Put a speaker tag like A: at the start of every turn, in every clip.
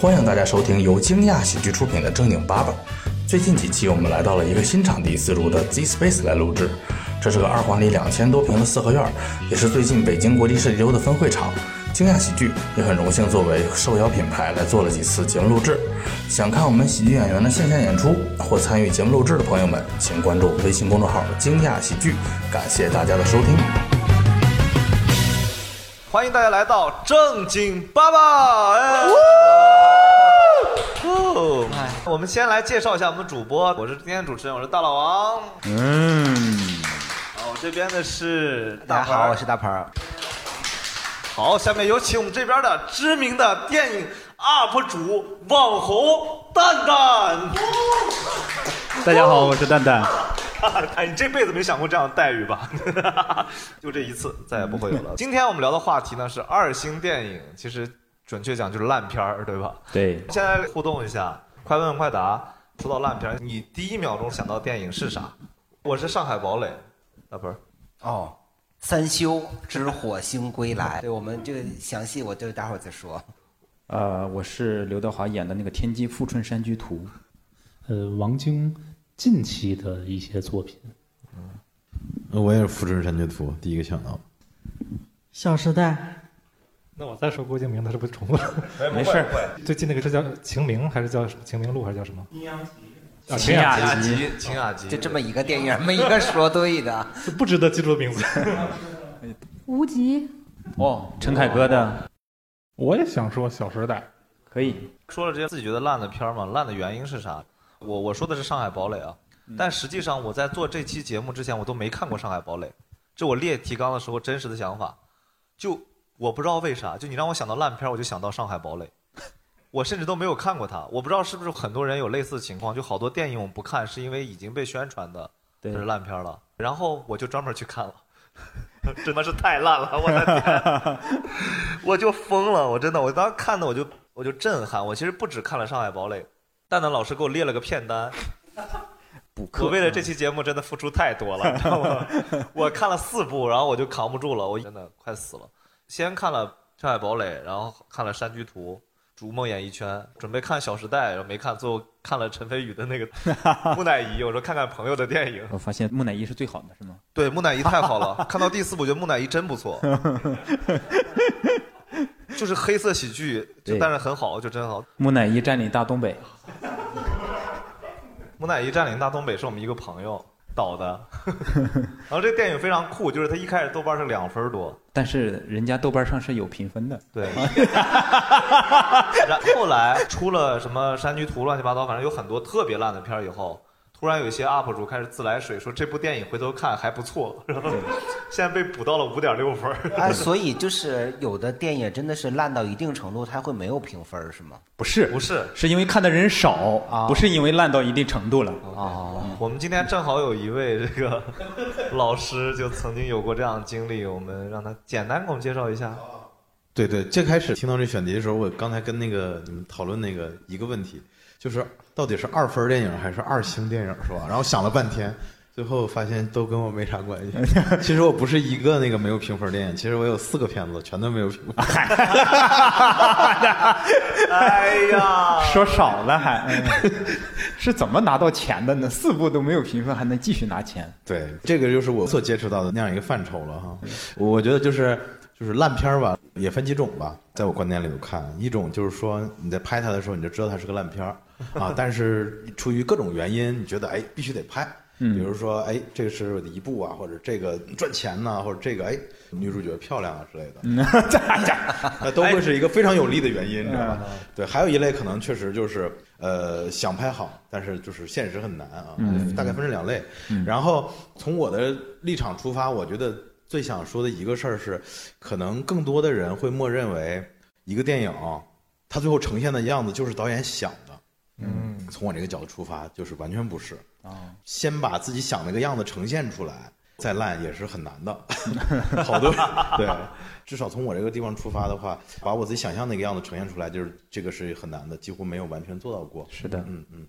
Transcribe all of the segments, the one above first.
A: 欢迎大家收听由惊讶喜剧出品的《正经八百》。最近几期我们来到了一个新场地自如的 Z Space 来录制，这是个二环里两千多平的四合院，也是最近北京国际设计周的分会场。惊讶喜剧也很荣幸作为受邀品牌来做了几次节目录制。想看我们喜剧演员的线下演出或参与节目录制的朋友们，请关注微信公众号“惊讶喜剧”。感谢大家的收听。
B: 欢迎大家来到正经爸爸。哎哦，我们先来介绍一下我们的主播，我是今天主持人，我是大老王。
C: 嗯，
B: 好，我这边的是
C: 大家好，我是大鹏。
B: 好，下面有请我们这边的知名的电影 UP 主网红蛋蛋。
D: 大家好，我是蛋蛋。
B: 哎，你这辈子没想过这样的待遇吧？就这一次，再也不会有了。今天我们聊的话题呢是二星电影，其实准确讲就是烂片儿，对吧？
D: 对，
B: 现在互动一下，快问快答。说到烂片儿，你第一秒钟想到电影是啥？我是上海堡垒，大盆儿。
C: 哦，三修之火星归来。对我们这个详细，我就待会儿再说。
D: 呃，我是刘德华演的那个《天机富春山居图》。
E: 呃，王晶近期的一些作品，
F: 呃我也是《富春山居图》第一个想到。
G: 《小时代》
E: 那我再说郭敬明，他是不是重复了？
D: 没事儿，
E: 最近那个是叫《晴明》还是叫《晴明录》还是叫什么？啊，
D: 秦
E: 雅
D: 雅集
B: 雅集，秦雅集，
C: 就这么一个电影，没一个说对的。
E: 不值得记住的名字。
G: 无极，
D: 哦，陈凯歌的
E: 我也想说《小时代》，
D: 可以。
B: 说了这些自己觉得烂的片儿嘛，烂的原因是啥？我我说的是上海堡垒啊，但实际上我在做这期节目之前，我都没看过上海堡垒，这我列提纲的时候真实的想法。就我不知道为啥，就你让我想到烂片儿，我就想到上海堡垒。我甚至都没有看过它，我不知道是不是很多人有类似的情况，就好多电影我们不看，是因为已经被宣传的是烂片儿了，然后我就专门去看了，真的是太烂了，我的天，我就疯了，我真的，我当时看的我就我就震撼，我其实不止看了《上海堡垒》，蛋蛋老师给我列了个片单。我为了这期节目真的付出太多了，你知道吗？我看了四部，然后我就扛不住了，我真的快死了。先看了《上海堡垒》，然后看了《山居图》。逐梦演艺圈，准备看《小时代》，然后没看，最后看了陈飞宇的那个 木乃伊。我说看看朋友的电影，
D: 我发现木乃伊是最好的，是吗？
B: 对木乃伊太好了，看到第四部，我觉得木乃伊真不错，就是黑色喜剧，就但是很好，就真好。
D: 木乃伊占领大东北，
B: 木乃伊占领大东北是我们一个朋友导的，然后这个电影非常酷，就是他一开始豆瓣是两分多，
D: 但是人家豆瓣上是有评分的。
B: 对，然后来出了什么山居图乱七八糟，反正有很多特别烂的片儿以后。突然有一些 UP 主开始自来水说这部电影回头看还不错，然后现在被补到了五点六分。
C: 哎，所以就是有的电影真的是烂到一定程度，它会没有评分，是吗？
D: 不是，
B: 不是
D: 是因为看的人少，
C: 啊
D: 不是因为烂到一定程度了。
C: 哦，
B: 我们今天正好有一位这个老师，就曾经有过这样的经历，我们让他简单给我们介绍一下。
F: 对对，最开始听到这选题的时候，我刚才跟那个你们讨论那个一个问题，就是到底是二分电影还是二星电影，是吧？然后想了半天，最后发现都跟我没啥关系。其实我不是一个那个没有评分电影，其实我有四个片子全都没有评分。
B: 哎呀，
D: 说少了还，嗯是怎么拿到钱的呢？四部都没有评分，还能继续拿钱？
F: 对，这个就是我所接触到的那样一个范畴了哈。我觉得就是就是烂片儿吧，也分几种吧，在我观点里头看，一种就是说你在拍它的时候你就知道它是个烂片儿啊，但是出于各种原因，你觉得哎必须得拍。比如说，哎，这个是我的一部啊，或者这个赚钱呐、或者这个哎女主角漂亮啊之类的，那都会是一个非常有利的原因，你知道吧？对，还有一类可能确实就是呃想拍好，但是就是现实很难啊，大概分成两类。然后从我的立场出发，我觉得最想说的一个事儿是，可能更多的人会默认为一个电影它最后呈现的样子就是导演想的。嗯，从我这个角度出发，就是完全不是。
D: 啊，
F: 先把自己想那个样子呈现出来，再烂也是很难的。好多对，至少从我这个地方出发的话，把我自己想象那个样子呈现出来，就是这个是很难的，几乎没有完全做到过。
D: 是的，
F: 嗯嗯。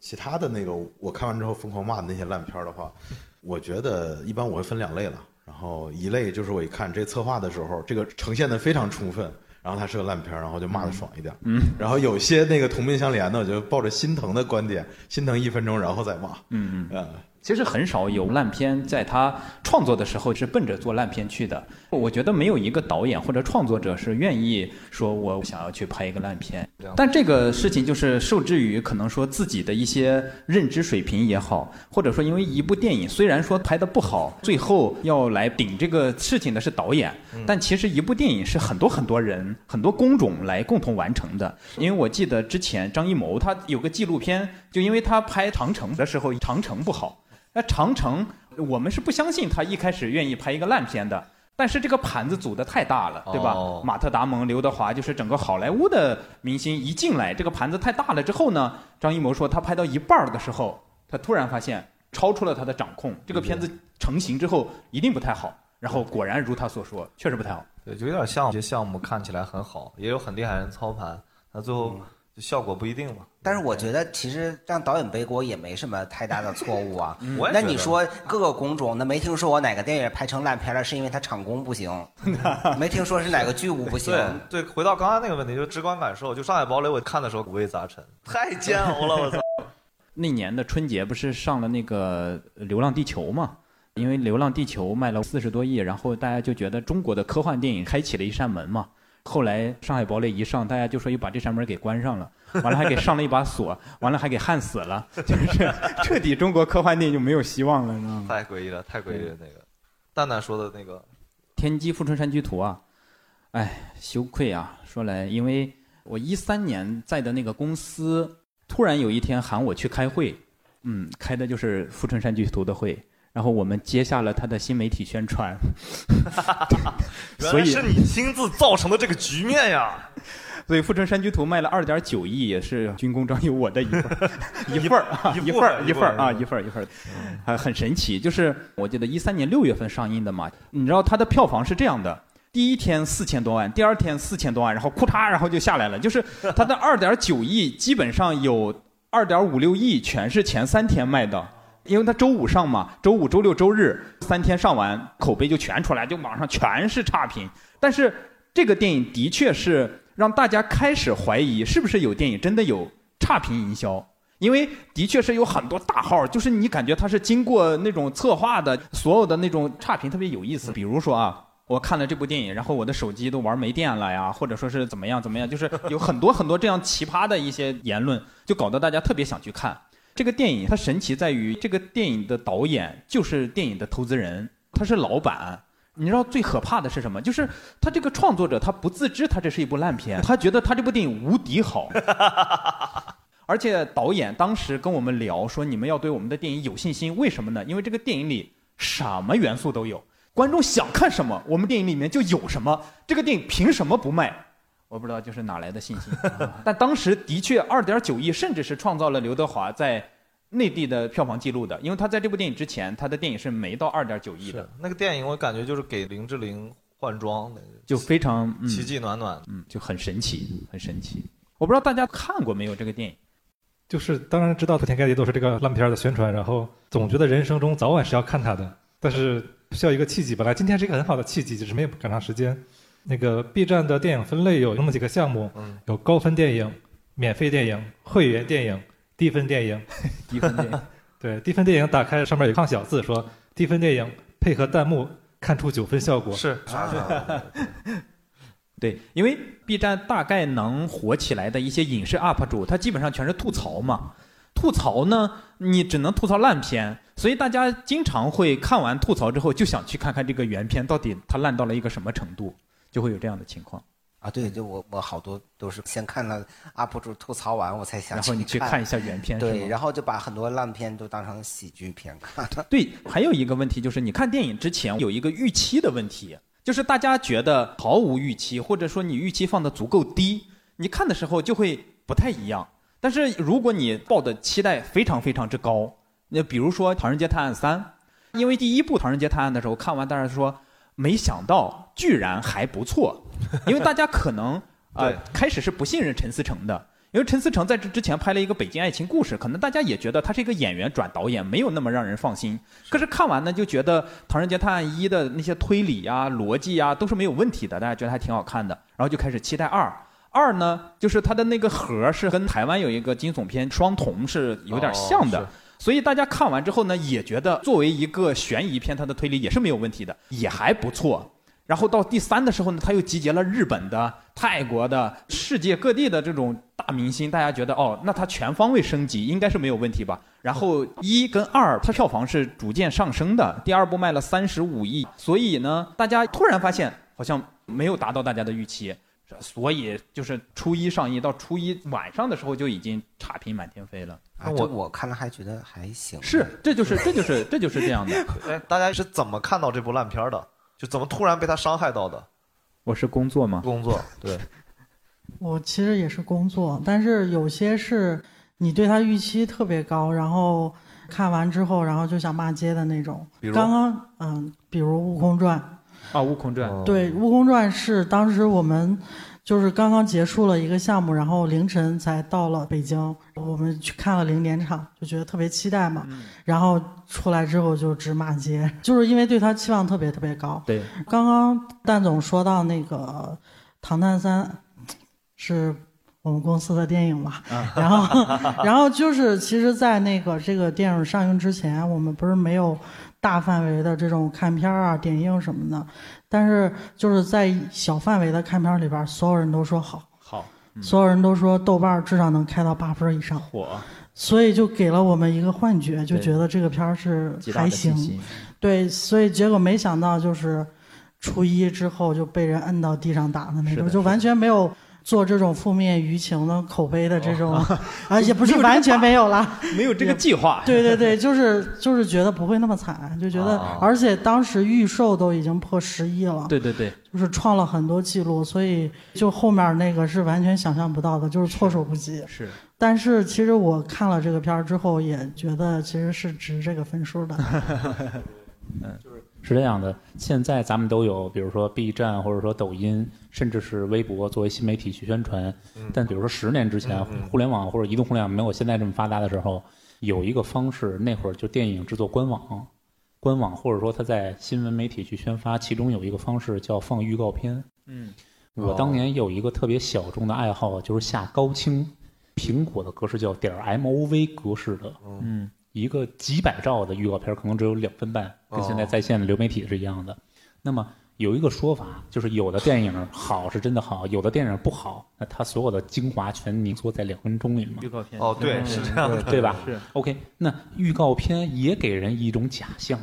F: 其他的那个，我看完之后疯狂骂的那些烂片儿的话，我觉得一般我会分两类了。然后一类就是我一看这策划的时候，这个呈现的非常充分。然然后它是个烂片儿，然后就骂的爽一点。
D: 嗯，
F: 然后有些那个同病相怜的，我就抱着心疼的观点，心疼一分钟，然后再骂。
D: 嗯嗯。
F: 啊，
D: 其实很少有烂片在他创作的时候是奔着做烂片去的。我觉得没有一个导演或者创作者是愿意说我想要去拍一个烂片。但这个事情就是受制于可能说自己的一些认知水平也好，或者说因为一部电影虽然说拍的不好，最后要来顶这个事情的是导演，但其实一部电影是很多很多人、很多工种来共同完成的。因为我记得之前张艺谋他有个纪录片，就因为他拍《长城》的时候，《长城》不好。那长城，我们是不相信他一开始愿意拍一个烂片的。但是这个盘子组的太大了，对吧？
B: 哦
D: 马特·达蒙、刘德华，就是整个好莱坞的明星一进来，这个盘子太大了之后呢，张艺谋说他拍到一半儿的时候，他突然发现超出了他的掌控，这个片子成型之后一定不太好。然后果然如他所说，确实不太好。
B: 对，就有点像一些项目看起来很好，也有很厉害人操盘，那最后就效果不一定嘛。
C: 但是我觉得其实让导演背锅也没什么太大的错误啊。那你说各个工种，那没听说我哪个电影拍成烂片了，是因为它场工不行，没听说是哪个剧务不行。
B: 对对，回到刚刚那个问题，就直观感受，就《上海堡垒》，我看的时候五味杂陈，太煎熬了，我操！
D: 那年的春节不是上了那个《流浪地球》嘛？因为《流浪地球》卖了四十多亿，然后大家就觉得中国的科幻电影开启了一扇门嘛。后来《上海堡垒》一上，大家就说又把这扇门给关上了，完了还给上了一把锁，完了还给焊死了，就是 彻底中国科幻电影就没有希望了，你知道吗？
B: 太诡异了，太诡异了。那个蛋蛋说的那个，
D: 天机富春山居图啊，哎，羞愧啊！说来，因为我一三年在的那个公司，突然有一天喊我去开会，嗯，开的就是富春山居图的会，然后我们接下了他的新媒体宣传，所以
B: 是你亲自造成的这个局面呀！
D: 所以富春山居图卖了二点九亿，也是军功章有我的一份儿，一份儿啊，
B: 一
D: 一份儿，
B: 一
D: 一份儿啊，
B: 一
D: 一份儿，一份儿，啊，很神奇。就是我记得一三年六月份上映的嘛，你知道它的票房是这样的：第一天四千多万，第二天四千多万，然后咔嚓，然后就下来了。就是它的二点九亿，基本上有二点五六亿全是前三天卖的。因为他周五上嘛，周五、周六、周日三天上完，口碑就全出来，就网上全是差评。但是这个电影的确是让大家开始怀疑，是不是有电影真的有差评营销？因为的确是有很多大号，就是你感觉它是经过那种策划的，所有的那种差评特别有意思。比如说啊，我看了这部电影，然后我的手机都玩没电了呀，或者说是怎么样怎么样，就是有很多很多这样奇葩的一些言论，就搞得大家特别想去看。这个电影它神奇在于，这个电影的导演就是电影的投资人，他是老板。你知道最可怕的是什么？就是他这个创作者他不自知他这是一部烂片，他觉得他这部电影无敌好。而且导演当时跟我们聊说，你们要对我们的电影有信心，为什么呢？因为这个电影里什么元素都有，观众想看什么，我们电影里面就有什么。这个电影凭什么不卖？我不知道就是哪来的信心。但当时的确二点九亿，甚至是创造了刘德华在内地的票房记录的，因为他在这部电影之前，他的电影是没到二点九亿的，
B: 那个电影我感觉就是给林志玲换装的，
D: 就非常、嗯、
B: 奇迹暖暖，
D: 嗯，就很神奇，很神奇。我不知道大家看过没有这个电影。
E: 就是当然知道铺天盖地都是这个烂片的宣传，然后总觉得人生中早晚是要看它的，但是需要一个契机。本来今天是一个很好的契机，就是没有赶上时间。那个 B 站的电影分类有那么几个项目，
B: 嗯
E: 有高分电影、免费电影、会员电影、低分电影。
D: 低分电影，
E: 对，低分电影打开上面有一行小字说低分电影配合弹幕看出九分效果。
B: 是啊
D: 对，因为 B 站大概能火起来的一些影视 UP 主，他基本上全是吐槽嘛。吐槽呢，你只能吐槽烂片，所以大家经常会看完吐槽之后，就想去看看这个原片到底它烂到了一个什么程度，就会有这样的情况。
C: 啊，对，就我我好多都是先看了 UP 主吐槽完，我才想
D: 然后你去看一下原片，
C: 对，然后就把很多烂片都当成喜剧片看。
D: 对，还有一个问题就是，你看电影之前有一个预期的问题，就是大家觉得毫无预期，或者说你预期放的足够低，你看的时候就会不太一样。但是如果你抱的期待非常非常之高，那比如说《唐人街探案三》，因为第一部《唐人街探案》的时候看完，大家说没想到居然还不错，因为大家可能啊、呃开始是不信任陈思诚的。因为陈思诚在这之前拍了一个《北京爱情故事》，可能大家也觉得他是一个演员转导演，没有那么让人放心。可是看完呢，就觉得《唐人街探案一》的那些推理啊、逻辑啊都是没有问题的，大家觉得还挺好看的，然后就开始期待二。二呢，就是它的那个核是跟台湾有一个惊悚片《双瞳》是有点像的。
B: 哦
D: 所以大家看完之后呢，也觉得作为一个悬疑片，它的推理也是没有问题的，也还不错。然后到第三的时候呢，他又集结了日本的、泰国的、世界各地的这种大明星，大家觉得哦，那它全方位升级应该是没有问题吧？然后一跟二，它票房是逐渐上升的，第二部卖了三十五亿，所以呢，大家突然发现好像没有达到大家的预期，所以就是初一上映到初一晚上的时候就已经差评满天飞了。
C: 啊，我我看了还觉得还行。
D: 是，这就是这就是这就是这样的。
B: 哎，大家是怎么看到这部烂片的？就怎么突然被他伤害到的？
D: 我是工作吗？
B: 工作，对，
G: 我其实也是工作，但是有些是你对他预期特别高，然后看完之后，然后就想骂街的那种。
D: 比如
G: 刚刚嗯，比如《悟空传》。
D: 啊，《悟空传》
G: 对，《悟空传》是当时我们就是刚刚结束了一个项目，然后凌晨才到了北京，我们去看了零点场，就觉得特别期待嘛。然后出来之后就直骂街，就是因为对他期望特别特别高。
D: 对，
G: 刚刚蛋总说到那个《唐探三》是我们公司的电影嘛，然后然后就是其实，在那个这个电影上映之前，我们不是没有大范围的这种看片儿啊、点映什么的，但是就是在小范围的看片儿里边儿，所有人都说好，
D: 好，
G: 所有人都说豆瓣儿至少能开到八分以上，
D: 火，
G: 所以就给了我们一个幻觉，就觉得这个片儿是还行。对，所以结果没想到就是初一之后就被人摁到地上打的那种，就完全没有做这种负面舆情的口碑的这种，啊，也不是完全没有了，
D: 没有这个计划。
G: 对对对，就是就是觉得不会那么惨，就觉得，
D: 啊
G: 而且当时预售都已经破十亿了，
D: 对对对，
G: 就是创了很多记录，所以就后面那个是完全想象不到的，就是措手不及。
D: 是，
G: 但是其实我看了这个片儿之后，也觉得其实是值这个分数的。
H: 嗯，就是这样的，现在咱们都有，比如说 B 站或者说抖音，甚至是微博作为新媒体去宣传。但比如说十年之前，互联网或者移动互联网没有现在这么发达的时候，有一个方式，那会儿就电影制作官网，官网或者说他在新闻媒体去宣发，其中有一个方式叫放预告片。
D: 嗯，
H: 我当年有一个特别小众的爱好，就是下高清，苹果的格式叫点 MOV 格式的，
D: 嗯，
H: 一个几百兆的预告片，可能只有两分半，跟现在在线的流媒体是一样的。那么有一个说法，就是有的电影好是真的好，有的电影不好，那它所有的精华全凝缩在两分钟里嘛。
D: 预告片
B: 哦对是这样的
H: 对吧？
D: 是
H: OK，那预告片也给人一种假象，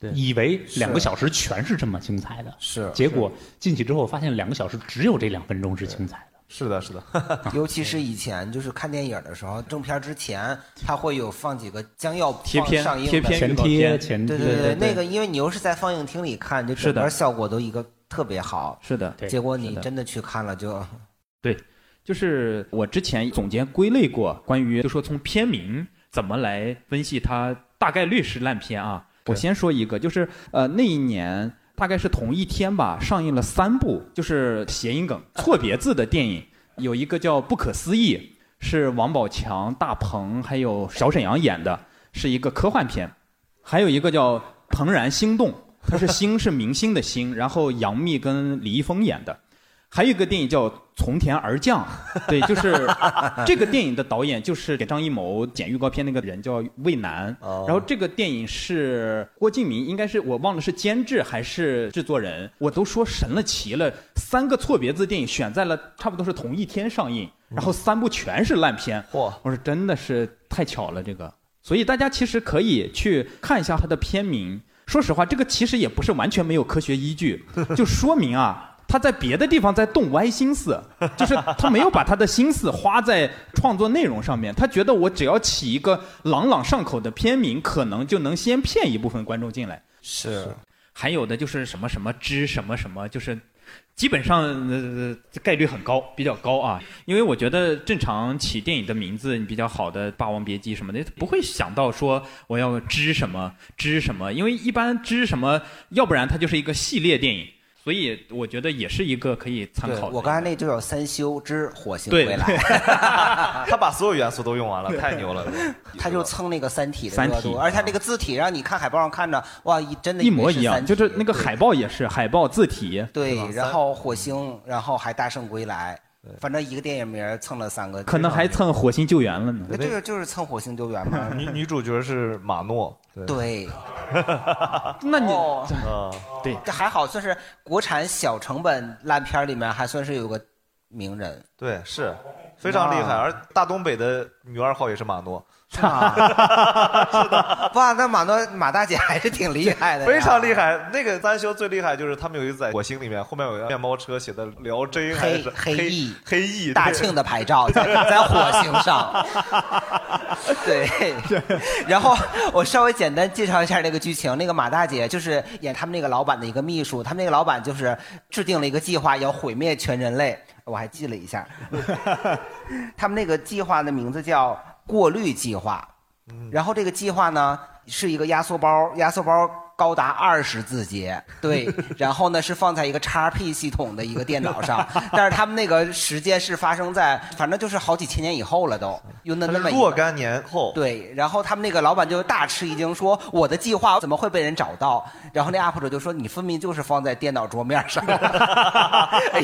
D: 对
H: 以为两个小时全是这么精彩的，
C: 是
H: 结果进去之后发现两个小时只有这两分钟是精彩的。
B: 是的，是的，
C: 尤其是以前就是看电影的时候，正片之前它会有放几个将要
D: 贴片
C: 上映的
D: 贴片
H: 前贴前贴
C: 对对
D: 对对
C: 那个因为你又是在放映厅里看，就整
D: 是的
C: 个效果都一个特别好。
D: 是的，
C: 结果你真的去看了就对，
D: 就是我之前总结归类过，关于就说从片名怎么来分析它，大概率是烂片啊。我先说一个，就是呃那一年大概是同一天吧，上映了三部就是谐音梗错别字的电影，有一个叫《不可思议》，是王宝强、大鹏还有小沈阳演的，是一个科幻片；还有一个叫《怦然心动》，它是星是明星的星，然后杨幂跟李易峰演的。还有一个电影叫《从天而降》，对，就是这个电影的导演就是给张艺谋剪预告片那个人叫魏楠，
B: 哦。
D: 然后这个电影是郭敬明，应该是我忘了是监制还是制作人，我都说神了奇了，三个错别字电影选在了差不多是同一天上映，然后三部全是烂片，
B: 嚯，
D: 我说真的是太巧了这个，所以大家其实可以去看一下它的片名。说实话，这个其实也不是完全没有科学依据，就说明啊。他在别的地方在动歪心思，就是他没有把他的心思花在创作内容上面。他觉得我只要起一个朗朗上口的片名，可能就能先骗一部分观众进来。
C: 是
D: 还有的就是什么什么之什么什么，就是基本上呃概率很高，比较高啊。因为我觉得正常起电影的名字，你比较好的《霸王别姬》什么的，不会想到说我要之什么之什么，因为一般之什么，要不然它就是一个系列电影。所以我觉得也是一个可以参考的。
C: 我刚才那就叫三修之火星归来，
B: 他把所有元素都用完了，太牛了。
C: 他就蹭那个《三体》的
D: 三体
C: 热度，而且他那个字体让你看海报上看着，哇，一真的
D: 一模一样，就是那个海报也是海报字体，
C: 对，然后火星，然后还大圣归来，反正一个电影名蹭了三个，
D: 可能还蹭火星救援了呢。
C: 那这个就是蹭火星救援嘛。
B: 女女主角是马诺，对，
C: 对，
D: 那你
C: 哦。
B: 啊，
D: 对。
C: 这还好，算是国产小成本烂片里面还算是有个名人。
B: 对，是非常厉害。而大东北的女二号也是马诺，
C: 啊，是的，哇，那马诺马大姐还是挺厉害的，
B: 非常厉害。那个三修最厉害就是他们有一次在火星里面，后面有一个面包车写的辽 J 还
C: 黑
B: 是
C: 黑翼
B: 黑翼
C: 大庆的牌照在 在火星上。对，然后我稍微简单介绍一下那个剧情。那个马大姐就是演他们那个老板的一个秘书，他们那个老板就是制定了一个计划，要毁灭全人类。我还记了一下，他们那个计划的名字叫过滤计划。然后这个计划呢是一个压缩包，压缩包高达二十字节，对，然后呢是放在一个 XP 系统的一个电脑上，但是他们那个时间是发生在反正就是好几千年以后了都，用的那么一个
B: 若干年后，
C: 对，然后他们那个老板就大吃一惊，说我的计划怎么会被人找到？然后那 UP 主就说你分明就是放在电脑桌面上，一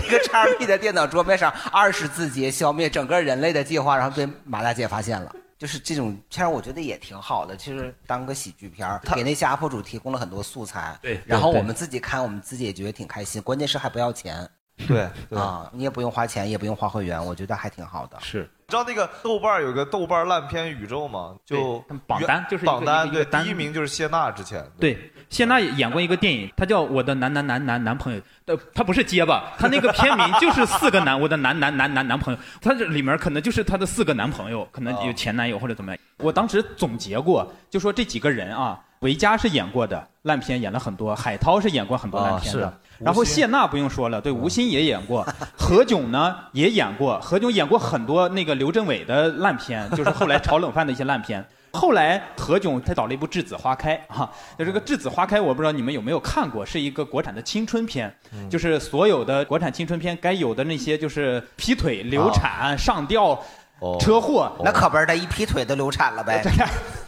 C: 个 XP 的电脑桌面上二十字节消灭整个人类的计划，然后被马大姐发现了。就是这种片儿，我觉得也挺好的，其实当个喜剧片儿，给那些 UP 主提供了很多素材。
D: 对
C: 然后我们自己看，我们自己也觉得挺开心，关键是还不要钱
B: 对对。
C: 啊，你也不用花钱，也不用花会员，我觉得还挺好的。
D: 是
B: 你知道那个豆瓣儿有个豆瓣儿烂片宇宙吗？就
D: 榜单就是
B: 榜单，对，第一名就是谢娜之前。
D: 对，谢娜演过一个电影，她叫《我的男男男男男朋友》，呃，他不是结巴，他那个片名就是四个男，我的男男男男男朋友，他这里面可能就是他的四个男朋友，可能有前男友或者怎么样。我当时总结过，就说这几个人啊，维嘉是演过的烂片，演了很多；海涛是演过很多烂片的。然后谢娜不用说了，对，吴昕也演过，何炅呢也演过，何炅演过很多那个刘镇伟的烂片，就是后来炒冷饭的一些烂片。后来何炅他导了一部《栀子花开》哈，就这个《栀子花开》，我不知道你们有没有看过，是一个国产的青春片，就是所有的国产青春片该有的那些，就是劈腿、流产、上吊、
B: 哦
D: 车祸，
C: 那可不是，他一劈腿都流产了呗。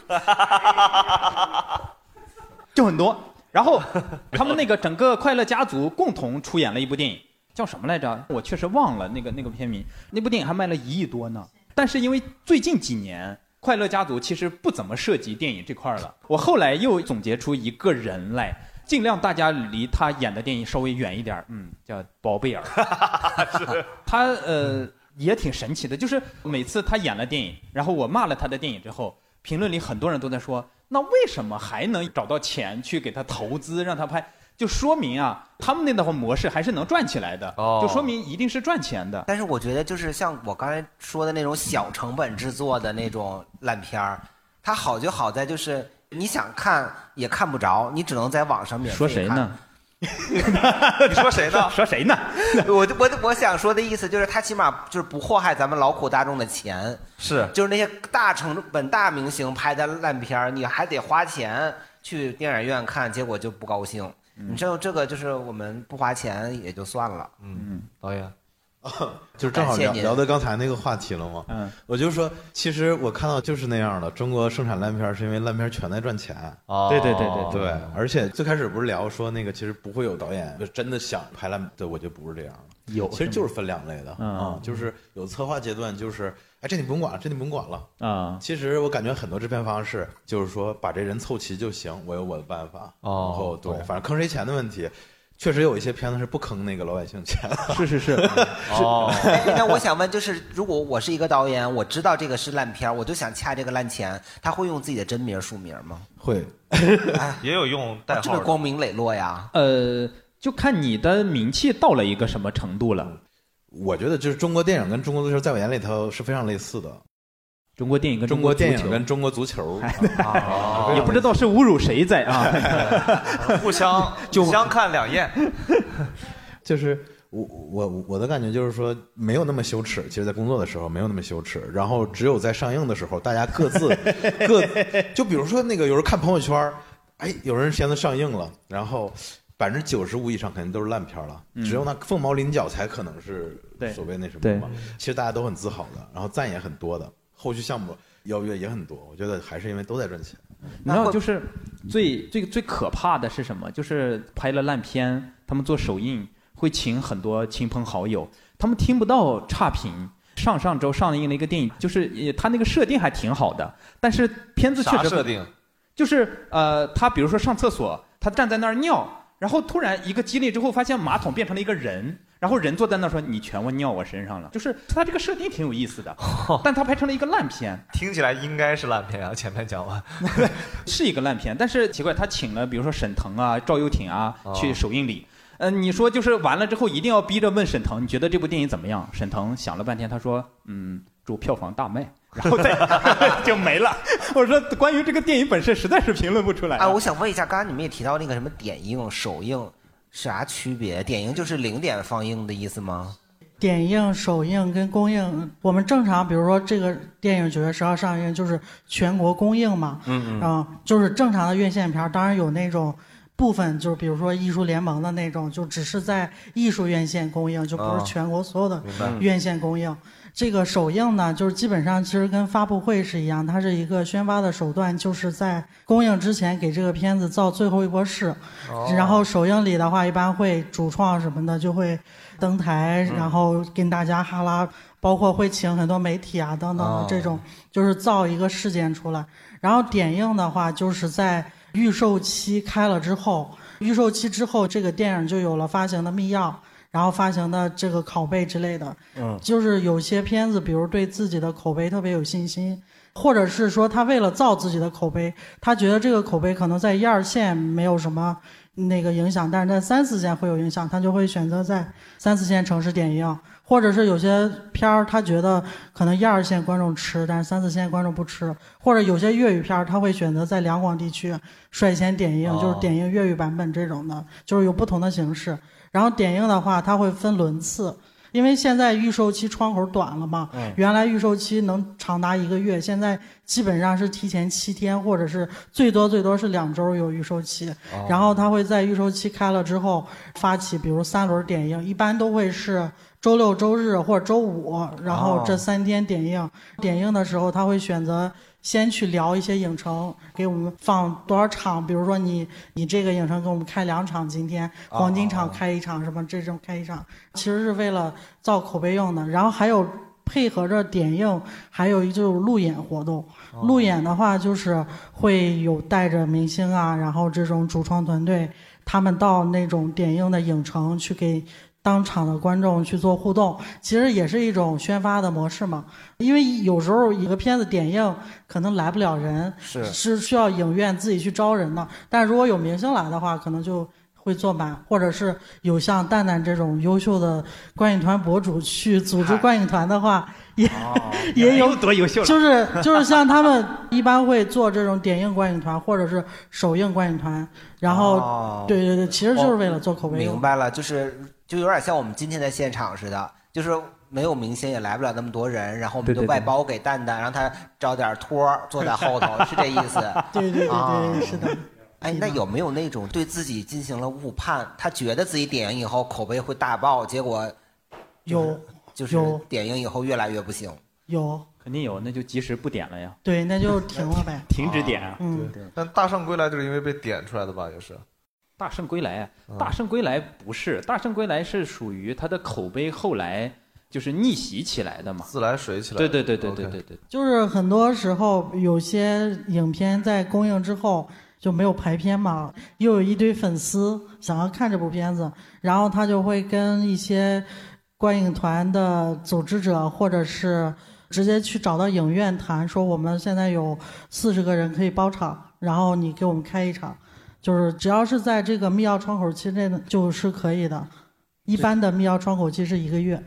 D: 就很多。然后他们那个整个快乐家族共同出演了一部电影，叫什么来着？我确实忘了那个那个片名。那部电影还卖了一亿多呢。但是因为最近几年快乐家族其实不怎么涉及电影这块儿了，我后来又总结出一个人来，尽量大家离他演的电影稍微远一点儿，嗯，叫包贝尔。他呃也挺神奇的，就是每次他演了电影，然后我骂了他的电影之后，评论里很多人都在说，那为什么还能找到钱去给他投资让他拍？就说明啊，他们那套模式还是能赚起来的，
B: 哦
D: 就说明一定是赚钱的。
C: 但是我觉得，就是像我刚才说的那种小成本制作的那种烂片儿，它好就好在就是你想看也看不着，你只能在网上免费看
D: 说谁呢？？
B: 你说谁呢？
D: 说谁呢？
C: 我我我想说的意思就是，它起码就是不祸害咱们劳苦大众的钱，
B: 是
C: 就是那些大成本大明星拍的烂片儿，你还得花钱去电影院看，结果就不高兴。你这这个就是我们不花钱也就算了，
B: 嗯，导演，
F: 就是正好聊聊到刚才那个话题了嘛。
D: 嗯，
F: 我就说，其实我看到就是那样的，中国生产烂片是因为烂片全在赚钱。
B: 哦
D: 对对对对
F: 对，而且最开始不是聊说那个其实不会有导演就真的想拍烂，对我觉得不是这样的，
D: 有
F: 其实就是分两类的
D: 嗯
F: 啊，就是有策划阶段，就是哎这你不用管了，这你不用管了。
D: 啊，
F: 其实我感觉很多制片方式就是说把这人凑齐就行，我有我的办法。
B: 哦
F: 然后对，反正坑谁钱的问题，确实有一些片子是不坑那个老百姓钱。
D: 是是是，
B: 哦，
C: 哎那我想问，就是如果我是一个导演，我知道这个是烂片，我就想掐这个烂钱，他会用自己的真名署名吗？
F: 会，
B: 也有用代
C: 这
B: 号这。
C: 个光明磊落呀。
D: 呃，就看你的名气到了一个什么程度了。
F: 我觉得就是中国电影跟中国足球，在我眼里头是非常类似的。
D: 中国电影跟
F: 中国电
D: 足球
F: 影跟中国足球，
B: 哦
D: 也不知道是侮辱谁在啊。
B: 互相
F: 就
B: 相看两厌。
F: 就是我我我的感觉就是说，没有那么羞耻。其实，在工作的时候没有那么羞耻，然后只有在上映的时候，大家各自各就比如说那个有人看朋友圈，哎，有人片子上映了，然后百分之九十五以上肯定都是烂片了，
D: 嗯
F: 只有那凤毛麟角才可能是所谓那什么嘛。其实大家都很自豪的，然后赞也很多的，后续项目邀约也很多。我觉得还是因为都在赚钱。
D: 然后，就是最最最可怕的是什么？就是拍了烂片，他们做首映会请很多亲朋好友，他们听不到差评。上上周上映了一个电影，就是也他那个设定还挺好的，但是片子确实
B: 啥设定？
D: 就是呃，他比如说上厕所，他站在那儿尿，然后突然一个激烈之后，发现马桶变成了一个人，然后人坐在那说：“你全部尿我身上了。”就是他这个设定挺有意思的，但他拍成了一个烂片。
B: 听起来应该是烂片啊！前面讲完，
D: 是一个烂片，但是奇怪，他请了比如说沈腾啊、赵又廷啊
B: 哦
D: 去首映礼。呃，你说就是完了之后一定要逼着问沈腾，你觉得这部电影怎么样？沈腾想了半天，他说：“嗯，祝票房大卖。”然后再 就没了。我说关于这个电影本身实在是评论不出来啊。
C: 哎，我想问一下，刚刚你们也提到那个什么点映、首映，啥区别？点映就是零点放映的意思吗？
G: 点映、首映跟公映，我们正常，比如说这个电影九月十号上映，就是全国公映嘛，
C: 嗯嗯
G: 啊、就是正常的院线片，当然有那种部分，就是比如说艺术联盟的那种，就只是在艺术院线公映，就不
C: 哦
G: 是全国所有的院线公映。这个首映呢，就是基本上其实跟发布会是一样，它是一个宣发的手段，就是在公映之前给这个片子造最后一波势，
C: 哦
G: 然后首映礼的话，一般会主创什么的就会登台，
C: 嗯
G: 然后跟大家哈拉，包括会请很多媒体啊等等
C: 哦
G: 的这种，就是造一个事件出来。然后点映的话，就是在预售期开了之后，预售期之后，这个电影就有了发行的密钥。然后发行的这个拷贝之类的，
C: 嗯。
G: 就是有些片子，比如对自己的口碑特别有信心，或者是说他为了造自己的口碑，他觉得这个口碑可能在一二线没有什么那个影响，但是在三四线会有影响，他就会选择在三四线城市点映，或者是有些片儿他觉得可能一二线观众吃，但是三四线观众不吃，或者有些粤语片儿他会选择在两广地区率先点映，
C: 哦
G: 就是点映粤语版本这种的，就是有不同的形式。然后点映的话，它会分轮次，因为现在预售期窗口短了嘛，
C: 嗯
G: 原来预售期能长达一个月，现在基本上是提前七天，或者是最多最多是两周有预售期。
C: 哦
G: 然后他会在预售期开了之后发起，比如三轮点映，一般都会是周六、周日或者周五，然后这
C: 哦
G: 三天点映。点映的时候，他会选择先去聊一些影城，给我们放多少场，比如说你你这个影城给我们开两场，今天黄金场开一场，什么这种开一场，其实是为了造口碑用的。然后还有配合着点映，还有一就是路演活动。路演的话，就是会有带着明星啊，然后这种主创团队，他们到那种点映的影城去给当场的观众去做互动，其实也是一种宣发的模式嘛。因为有时候一个片子点映可能来不了人，
C: 是
G: 是需要影院自己去招人的。但如果有明星来的话，可能就会坐满，或者是有像蛋蛋这种优秀的观影团博主去组织观影团的话 也、也有
D: 多优秀
G: 就 是就是像他们一般会做这种点映观影团或者是首映观影团，然后、
C: 哦
G: 对对对，其实就是为了做口碑用。
C: 明白了，就是就有点像我们今天在现场似的，就是没有明星也来不了那么多人，然后我们
D: 对对对
C: 就外包给蛋蛋，让他找点托儿坐在后头，是这意思？
G: 对对对
C: 啊
G: 对，是的。
C: 哎，那有没有那种对自己进行了误判？他觉得自己点映以后口碑会大爆，结果
G: 有
C: 就是点映以后越来越不行。
G: 有，
D: 肯定有，那就及时不点了呀，
G: 对，那就停了呗。
D: 停止点啊。
G: 嗯，
B: 但《大圣归来》就是因为被点出来的吧？也是。
D: 大圣归来，啊
B: 嗯
D: 大圣归来不是，大圣归来是属于他的口碑后来就是逆袭起来的嘛。
B: 自来水起来
D: 对
B: 的。
D: 对对对对对对。
G: 就是很多时候有些影片在公映之后就没有排片嘛，又有一堆粉丝想要看这部片子，然后他就会跟一些观影团的组织者或者是直接去找到影院谈，说我们现在有四十个人可以包场，然后你给我们开一场，就是只要是在这个密钥窗口期内的就是可以的。一般的密钥窗口期是一个月。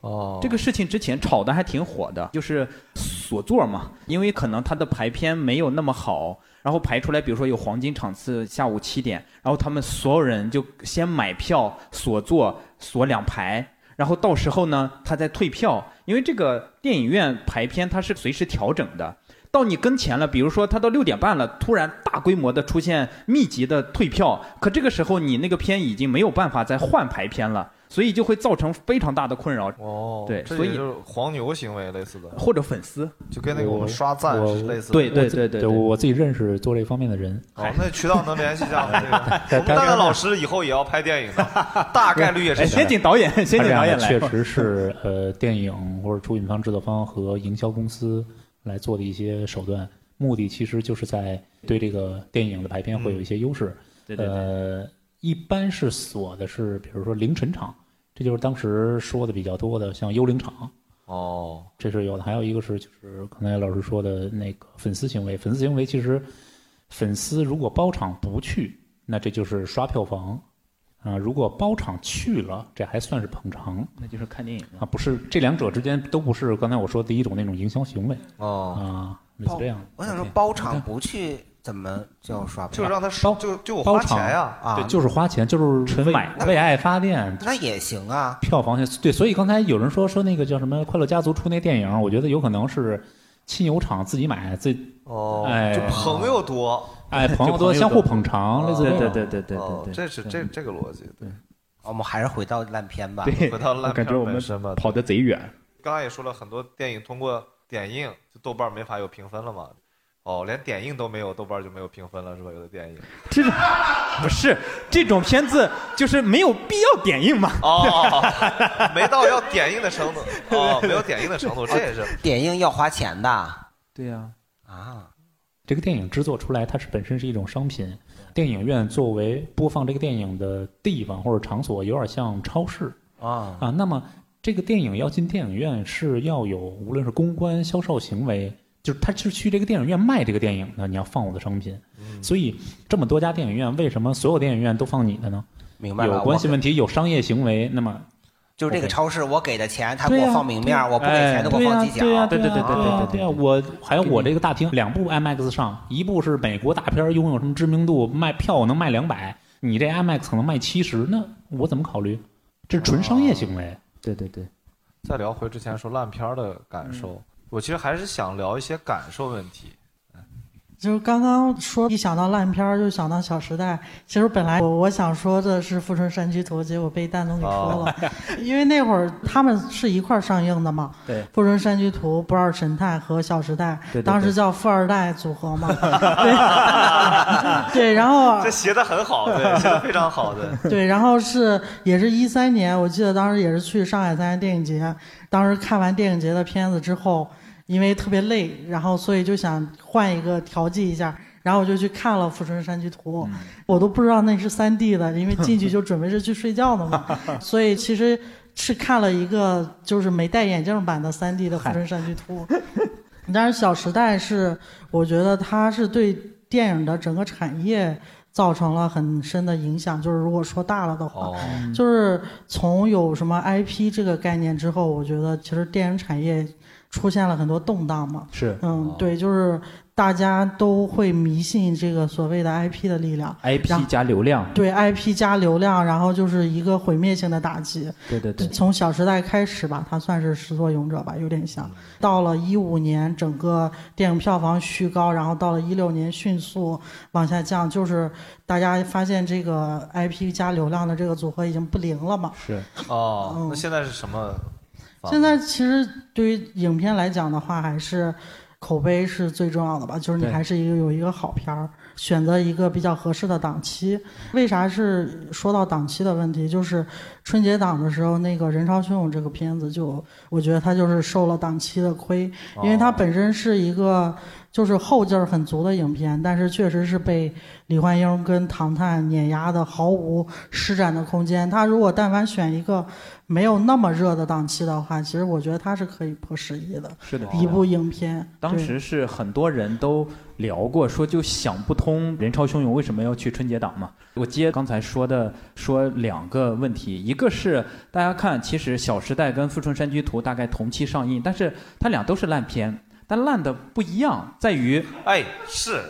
B: 哦，
D: 这个事情之前炒的还挺火的，就是锁座嘛，因为可能它的排片没有那么好，然后排出来，比如说有黄金场次下午七点，然后他们所有人就先买票锁座锁两排，然后到时候呢他再退票，因为这个电影院排片它是随时调整的。到你跟前了，比如说他到六点半了，突然大规模的出现密集的退票，可这个时候你那个片已经没有办法再换排片了。所以就会造成非常大的困扰。
B: 哦，
D: 对，所以
B: 就是黄牛行为类似的，
D: 或者粉丝，
B: 就跟那个我们刷赞是类似的。
D: 对对对对
H: 对，我自己认识做这方面的人。
B: 好，那渠道能联系一下吗？这个我们蛋蛋老师以后也要拍电影的，大概率也是
D: 哎先请导演，先请导演来。
H: 确实是呃，电影或者出品方、制作方和营销公司来做的一些手段，目的其实就是在对这个电影的排片会有一些优势。
D: 对对对，
H: 呃，一般是锁的是，比如说凌晨场，这就是当时说的比较多的，像幽灵场，
B: 哦，
H: 这是有的。还有一个是，就是刚才老师说的那个粉丝行为，粉丝行为其实粉丝如果包场不去，那这就是刷票房啊、如果包场去了，这还算是捧场
D: 那就是看电影
H: 啊，不是这两者之间都不是刚才我说的第一种那种营销行为
B: 哦，
H: 啊，是这样的。
C: 我想说包场不去怎么叫刷票？
B: 就让他
H: 烧
B: 就就我
H: 包场
B: 花钱呀，
C: 啊，
H: 对，就是花钱，就是
D: 纯买
H: 为爱发电，
C: 那也行啊。
H: 票房钱对，所以刚才有人说说那个叫什么《快乐家族》出那电影，我觉得有可能是亲友场自己买，自哎
B: 就朋友多，
H: 哎 朋友多相互捧场，类似
D: 对。对对对对
B: 哦
D: 对，
B: 这是这这个逻辑，对，
C: 我们还是回到烂片吧。
D: 对，
B: 回到烂片
D: 感觉我们
B: 本身吧。
D: 跑得贼远。
B: 刚刚也说了很多电影通过点映，就豆瓣没法有评分了嘛。哦，连点映都没有，豆瓣就没有评分了，是吧？有的电影。
D: 这种不是这种片子，就是没有必要点映嘛。
B: 哦，没到要点映的程度。哦，没有点映的程度，这也是。
C: 点映要花钱的
D: 对呀，
C: 啊。
H: 这个电影制作出来，它是本身是一种商品。电影院作为播放这个电影的地方或者场所，有点像超市
C: 啊
H: 啊。那么这个电影要进电影院，是要有无论是公关、销售行为，就是他是去这个电影院卖这个电影的，你要放我的商品。所以这么多家电影院，为什么所有电影院都放你的呢？
C: 明白了，
H: 有关系问题，有商业行为，那么
C: 就是这个超市，我给的钱，他给我放明面，我不给钱，他给我放几角。
H: 对呀，
D: 对对对对
H: 对
D: 对
H: 我还有我这个大厅两部 IMAX 上，一部是美国大片，拥有什么知名度，卖票能卖两百，你这 IMAX 可能卖七十，那我怎么考虑？这是纯商业行为。
D: 对对对，
B: 再聊回之前说烂片儿的感受，我其实还是想聊一些感受问题。
G: 就是刚刚说一想到烂片儿就想到《小时代》，其实本来我我想说的是《富春山居图》，结果被蛋总给说了，因为那会儿他们是一块儿上映的嘛，
D: 对《
G: 富春山居图》、《不二神探》和《小时代》，
D: 对对
G: 当时叫富二代组合嘛，对，对，然后
B: 这写的很好，对，写的非常好的。
G: 对，然后是也是一三年，我记得当时也是去上海参加电影节，当时看完电影节的片子之后，因为特别累，然后所以就想换一个调剂一下，然后我就去看了《富春山居图》，我都不知道那是三 D 的，因为进去就准备是去睡觉的嘛，所以其实是看了一个就是没戴眼镜版的三 D 的《富春山居图》。但是《小时代》是，我觉得它是对电影的整个产业造成了很深的影响。就是如果说大了的话，
B: 哦，
G: 就是从有什么 IP 这个概念之后，我觉得其实电影产业出现了很多动荡嘛。
D: 是
G: 嗯，对，就是大家都会迷信这个所谓的 IP 的力量。
D: IP 加流量，
G: 对 IP 加流量，然后就是一个毁灭性的打击。
D: 对对对，
G: 从《小时代》开始吧，它算是始作俑者吧，有点像。到了一五年，整个电影票房虚高，然后到了一六年迅速往下降，就是大家发现这个 IP 加流量的这个组合已经不灵了嘛。
D: 是
B: 哦，那现在是什么
G: 现在其实对于影片来讲的话，还是口碑是最重要的吧，就是你还是一个有一个好片儿，选择一个比较合适的档期。为啥是说到档期的问题？就是春节档的时候，那个《人潮汹涌》这个片子就，我觉得它就是受了档期的亏，因为它本身是一个就是后劲儿很足的影片，但是确实是被李焕英跟唐探碾压的毫无施展的空间。他如果但凡选一个没有那么热的档期的话，其实我觉得他是可以破十亿的
D: 是的，
G: 一部影片。
D: 当时是很多人都聊过，说就想不通人潮汹涌为什么要去春节档嘛。我接刚才说的说两个问题，一个是大家看，其实《小时代》跟《富春山居图》大概同期上映，但是它俩都是烂片，但烂的不一样在于
B: 哎，是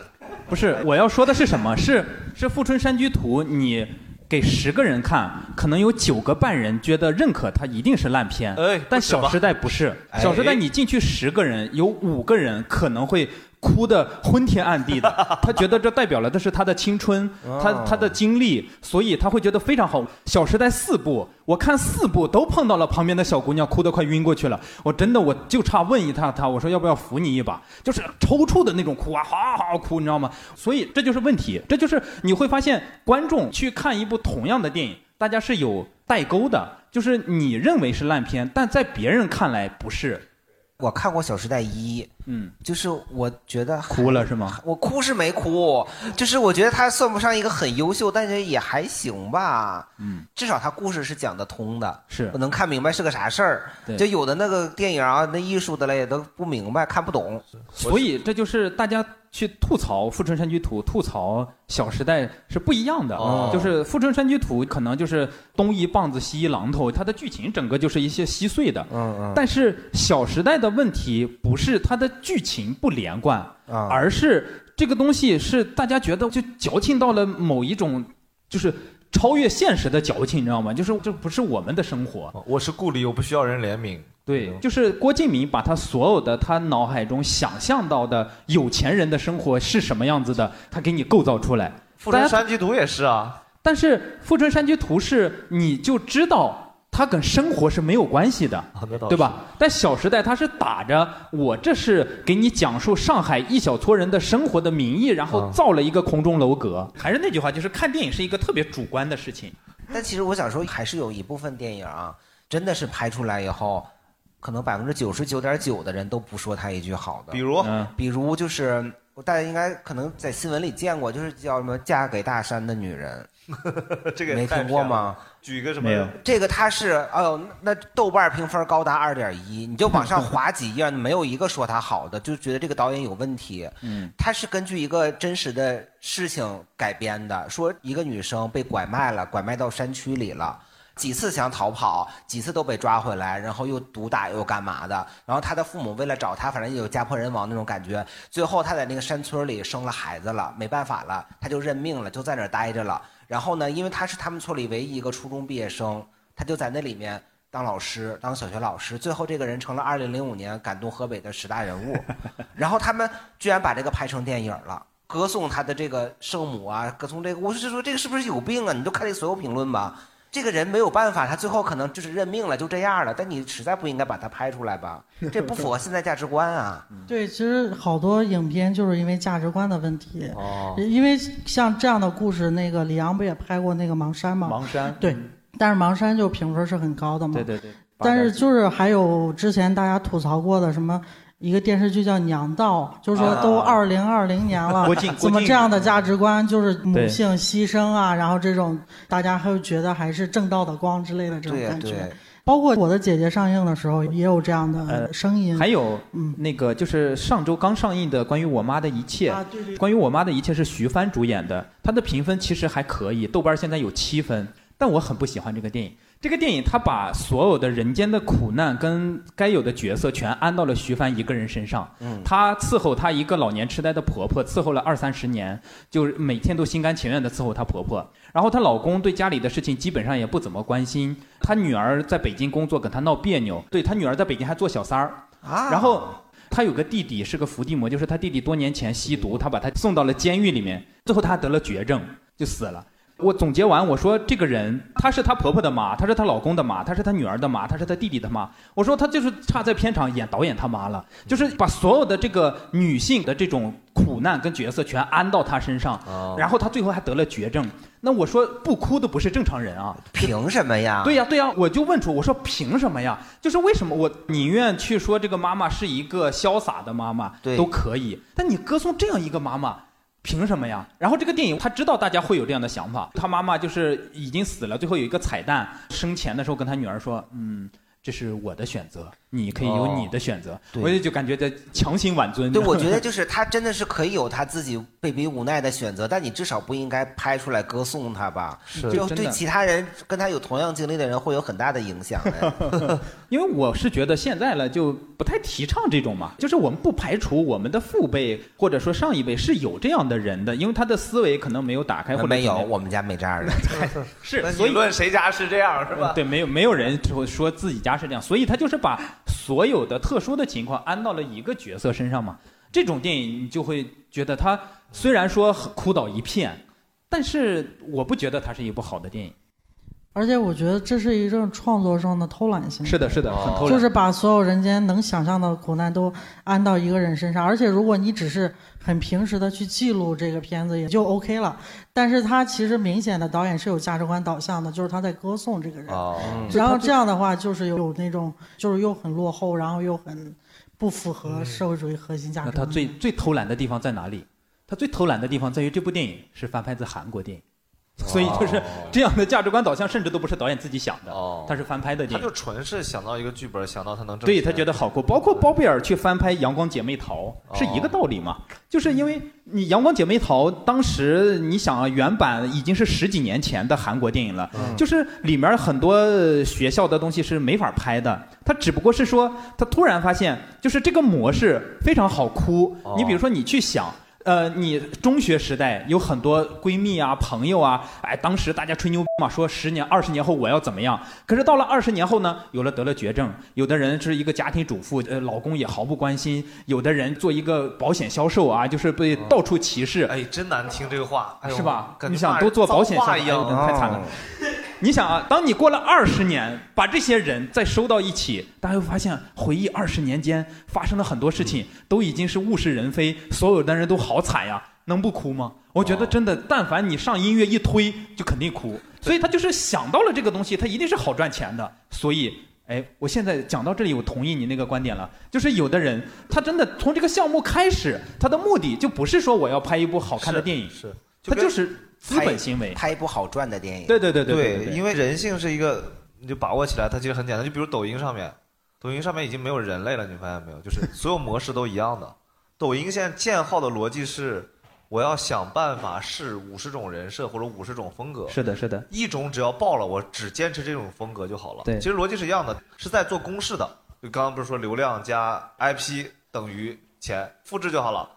D: 不是我要说的是什么？是是《富春山居图》，你给十个人看，可能有九个半人觉得认可它一定是烂片。
B: 哎，
D: 但《小时代》不是，
B: 哎《
D: 小时代》你进去十个人，有五个人可能会哭得昏天暗地的。他觉得这代表了的是他的青春，他
C: 哦
D: 他的经历，所以他会觉得非常好。《小时代》四部，我看四部都碰到了旁边的小姑娘哭得快晕过去了。我真的我就差问一下他，我说要不要扶你一把，就是抽搐的那种哭啊，好好好哭，你知道吗？所以这就是问题，这就是你会发现观众去看一部同样的电影，大家是有代沟的，就是你认为是烂片，但在别人看来不是。
C: 我看过《小时代一》，
D: 嗯，
C: 就是我觉得
D: 哭了是吗？
C: 我哭是没哭，就是我觉得他算不上一个很优秀，但是也还行吧。
D: 嗯，
C: 至少他故事是讲得通的，
D: 是
C: 我能看明白是个啥事儿。
D: 对
C: 就有的那个电影啊，那艺术的嘞都不明白，看不懂。
D: 所以这就是大家去吐槽《富春山居图》、吐槽《小时代》是不一样的。
B: 哦
D: 就是《富春山居图》可能就是东一棒子西一榔头，它的剧情整个就是一些稀碎的。
C: 嗯嗯。
D: 但是《小时代》的问题不是它的剧情不连贯，
C: 啊
D: 而是这个东西是大家觉得就矫情到了某一种，就是超越现实的矫情，你知道吗？就是这不是我们的生活。
B: 我是故里，我不需要人怜悯。
D: 对，就是郭敬明把他所有的他脑海中想象到的有钱人的生活是什么样子的，他给你构造出来。
B: 富春山居图也是啊，
D: 但是《富春山居图》是你就知道它跟生活是没有关系的，对吧？但《小时代》它是打着我这是给你讲述上海一小撮人的生活的名义，然后
B: 啊
D: 造了一个空中楼阁。还是那句话，就是看电影是一个特别主观的事情。
C: 但其实我想说，还是有一部分电影啊，真的是拍出来以后，可能百分之九十九点九的人都不说他一句好的。
B: 比如
D: 嗯
C: 比如就是大家应该可能在新闻里见过，就是叫什么“嫁给大山的女人
B: 这个”，
C: 没听过吗？？
B: 举一个什么？
D: 没有
C: 这个他是，哎呦，那豆瓣评分高达二点一，你就往上滑几页，没有一个说他好的，就觉得这个导演有问题。
D: 嗯，
C: 他是根据一个真实的事情改编的，说一个女生被拐卖了，拐卖到山区里了。几次想逃跑，几次都被抓回来，然后又毒打又干嘛的。然后他的父母为了找他，反正也有家破人亡那种感觉。最后他在那个山村里生了孩子了，没办法了，他就认命了，就在那儿待着了。然后呢，因为他是他们村里唯一一个初中毕业生，他就在那里面当老师，当小学老师。最后这个人成了二零零五年感动河北的十大人物。然后他们居然把这个拍成电影了。歌颂他的这个圣母啊，歌颂这个，我是说这个是不是有病啊？你都看这所有评论吧，这个人没有办法，他最后可能就是认命了，就这样了。但你实在不应该把他拍出来吧？这不符合现在价值观啊。
G: 对，其实好多影片就是因为价值观的问题。
B: 哦，
G: 因为像这样的故事，那个李阳不也拍过那个《盲山》吗？
D: 盲山，
G: 对，但是《盲山》就评分是很高的嘛。
D: 对对对。
G: 但是就是还有之前大家吐槽过的什么一个电视剧叫《娘道》，就是说都二零二零年了 怎么这样的价值观就是母性牺牲啊，然后这种大家还会觉得还是正道的光之类的这种感觉。
C: 对对，
G: 包括我的姐姐上映的时候也有这样的
D: 呃
G: 声音。
D: 还有
G: 嗯
D: 那个就是上周刚上映的关于我妈的一切，
G: 啊，对对
D: 关于我妈的一切是徐帆主演的，她的评分其实还可以，豆瓣现在有七分，但我很不喜欢这个电影。这个电影他把所有的人间的苦难跟该有的角色全安到了徐帆一个人身上。
C: 嗯，
D: 她伺候她一个老年痴呆的婆婆，伺候了二三十年，就是每天都心甘情愿的伺候她婆婆。然后她老公对家里的事情基本上也不怎么关心。她女儿在北京工作，跟她闹别扭。对她女儿在北京还做小三儿。
C: 啊，
D: 然后她有个弟弟是个伏地魔，就是她弟弟多年前吸毒，她把他送到了监狱里面，最后他还得了绝症，就死了。我总结完，我说这个人，她是她婆婆的妈，她是她老公的妈，她是她女儿的妈，她是她弟弟的妈。我说她就是差在片场演导演他妈了，就是把所有的这个女性的这种苦难跟角色全安到她身上，
B: 哦
D: 然后她最后还得了绝症。那我说不哭的不是正常人啊，
C: 凭什么呀？
D: 对呀，对呀，我就问出，我说凭什么呀？就是为什么我宁愿去说这个妈妈是一个潇洒的妈妈，
C: 对
D: 都可以，但你歌颂这样一个妈妈，凭什么呀？然后这个电影他知道大家会有这样的想法，他妈妈就是已经死了，最后有一个彩蛋，生前的时候跟他女儿说，嗯。这是我的选择，你可以有你的选择。
C: 对
D: 我也就感觉在强行挽尊。
C: 对，我觉得 就是他真的是可以有他自己被逼无奈的选择，但你至少不应该拍出来歌颂他吧？
B: 是
C: 就对其他人跟他有同样经历的人会有很大的影响的。
D: 因为我是觉得现在了就不太提倡这种嘛，就是我们不排除我们的父辈或者说上一辈是有这样的人的，因为他的思维可能没有打开或者
C: 没有，我们家没这样的。
D: 是，
B: 那
D: 所以
B: 你论谁家是这样是吧？
D: 对，没有没有人说说自己家是这样，所以他就是把所有的特殊的情况安到了一个角色身上嘛。这种电影你就会觉得他虽然说很枯倒一片，但是我不觉得它是一部好的电影。
G: 而且我觉得这是一种创作上的偷懒行为。
D: 是的，是的，很偷懒。
G: 就是把所有人间能想象到的苦难都安到一个人身上，而且如果你只是很平时的去记录这个片子，也就 OK 了。但是他其实明显的导演是有价值观导向的，就是他在歌颂这个人。
B: 哦
G: 然后这样的话，就是有有那种，就是又很落后，然后又很不符合社会主义核心价值观。
D: 那他最最偷懒的地方在哪里？他最偷懒的地方在于这部电影是翻拍自韩国电影。所以就是这样的价值观导向，甚至都不是导演自己想的，他是翻拍的电影。
B: 他就纯是想到一个剧本，想到他能挣
D: 对他觉得好过。包括包贝尔去翻拍《阳光姐妹淘》是一个道理嘛？就是因为你《阳光姐妹淘》当时你想啊，原版已经是十几年前的韩国电影了，就是里面很多学校的东西是没法拍的。他只不过是说，他突然发现，就是这个模式非常好哭。你比如说，你去想。呃，你中学时代有很多闺蜜啊、朋友啊，哎，当时大家吹牛嘛，说十年、二十年后我要怎么样？可是到了二十年后呢，有了得了绝症，有的人是一个家庭主妇，呃，老公也毫不关心；有的人做一个保险销售啊，就是被到处歧视。
B: 哎，真难听这个话，哎、
D: 是吧？你想都做保险销售，
B: 一样，
D: 太惨了。你想啊，当你过了二十年，把这些人再收到一起，大家会发现，回忆二十年间发生了很多事情，都已经是物是人非，所有的人都好惨呀，能不哭吗？我觉得真的，但凡你上音乐一推，就肯定哭。所以他就是想到了这个东西，他一定是好赚钱的。所以，哎，我现在讲到这里，我同意你那个观点了，就是有的人他真的从这个项目开始，他的目的就不是说我要拍一部好看的电影，
B: 是，
D: 他就是。资本行为
C: 拍一部好赚的电影，
D: 对对对
B: 对
D: 对，
B: 因为人性是一个，你就把握起来，它其实很简单。就比如抖音上面，抖音上面已经没有人类了，你发现没有？就是所有模式都一样的。抖音现在建号的逻辑是，我要想办法试五十种人设或者五十种风格。
D: 是的，是的。
B: 一种只要爆了，我只坚持这种风格就好了。
D: 对，
B: 其实逻辑是一样的，是在做公式的。就刚刚不是说流量加 IP 等于钱，复制就好了。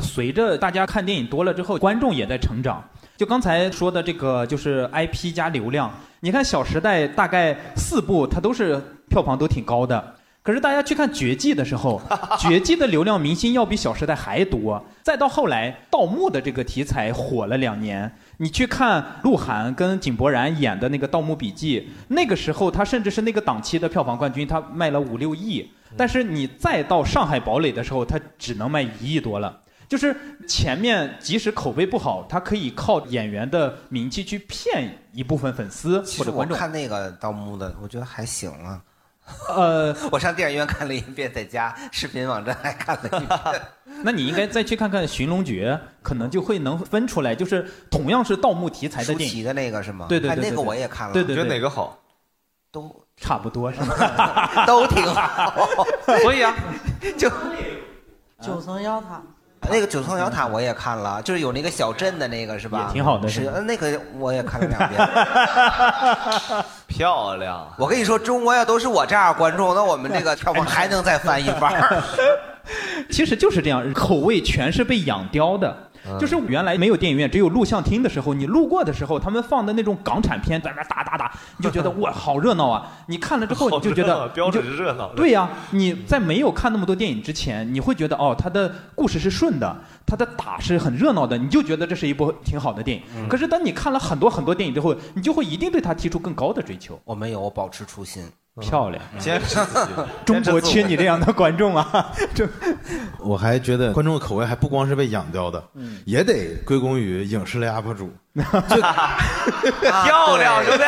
D: 随着大家看电影多了之后，观众也在成长。就刚才说的这个，就是 IP 加流量。你看《小时代》大概四部，它都是票房都挺高的。可是大家去看《绝技》的时候，《绝技》的流量明星要比《小时代》还多。再到后来，盗墓的这个题材火了两年，你去看鹿晗跟井柏然演的那个《盗墓笔记》，那个时候他甚至是那个档期的票房冠军，他卖了五六亿。但是你再到《上海堡垒》的时候，他只能卖一亿多了。就是前面即使口碑不好，他可以靠演员的名气去骗一部分粉丝或者观众。
C: 看那个盗墓的，我觉得还行啊。
D: 呃，
C: 我上电影院看了一遍，在家视频网站还看了一遍。
D: 那你应该再去看看《寻龙诀》，可能就会能分出来，就是同样是盗墓题材的电影
C: 的那个是吗？
D: 对对对，
C: 那个我也看了。
D: 对对，
B: 觉得哪个好？
C: 都
D: 差不多是吗？
C: 都挺好。
B: 所以啊，
C: 就
G: 九层妖塔。
C: 那个九层妖塔我也看了，就是有那个小镇的那个是吧？
D: 也挺好的，
C: 是那个我也看了两遍，
B: 漂亮。
C: 我跟你说，中国要都是我这样观众，那我们这个 票房还能再翻一番。
D: 其实就是这样，口味全是被养刁的。就是原来没有电影院，只有录像厅的时候，你路过的时候，他们放的那种港产片在那打打打，你就觉得 哇，好热闹啊！你看了之后，你就觉得
B: 标准是热闹。
D: 对呀，你在没有看那么多电影之前，你会觉得哦，它的故事是顺的，它的打是很热闹的，你就觉得这是一部挺好的电影。可是当你看了很多很多电影之后，你就会一定对它提出更高的追求。
C: 我没有，我保持初心。
D: 漂亮，
B: 坚持自己。
D: 中国缺你这样的观众啊！这，
F: 我还觉得观众的口味还不光是被养刁的，也得归功于影视类 UP 主。
B: 漂亮，兄弟！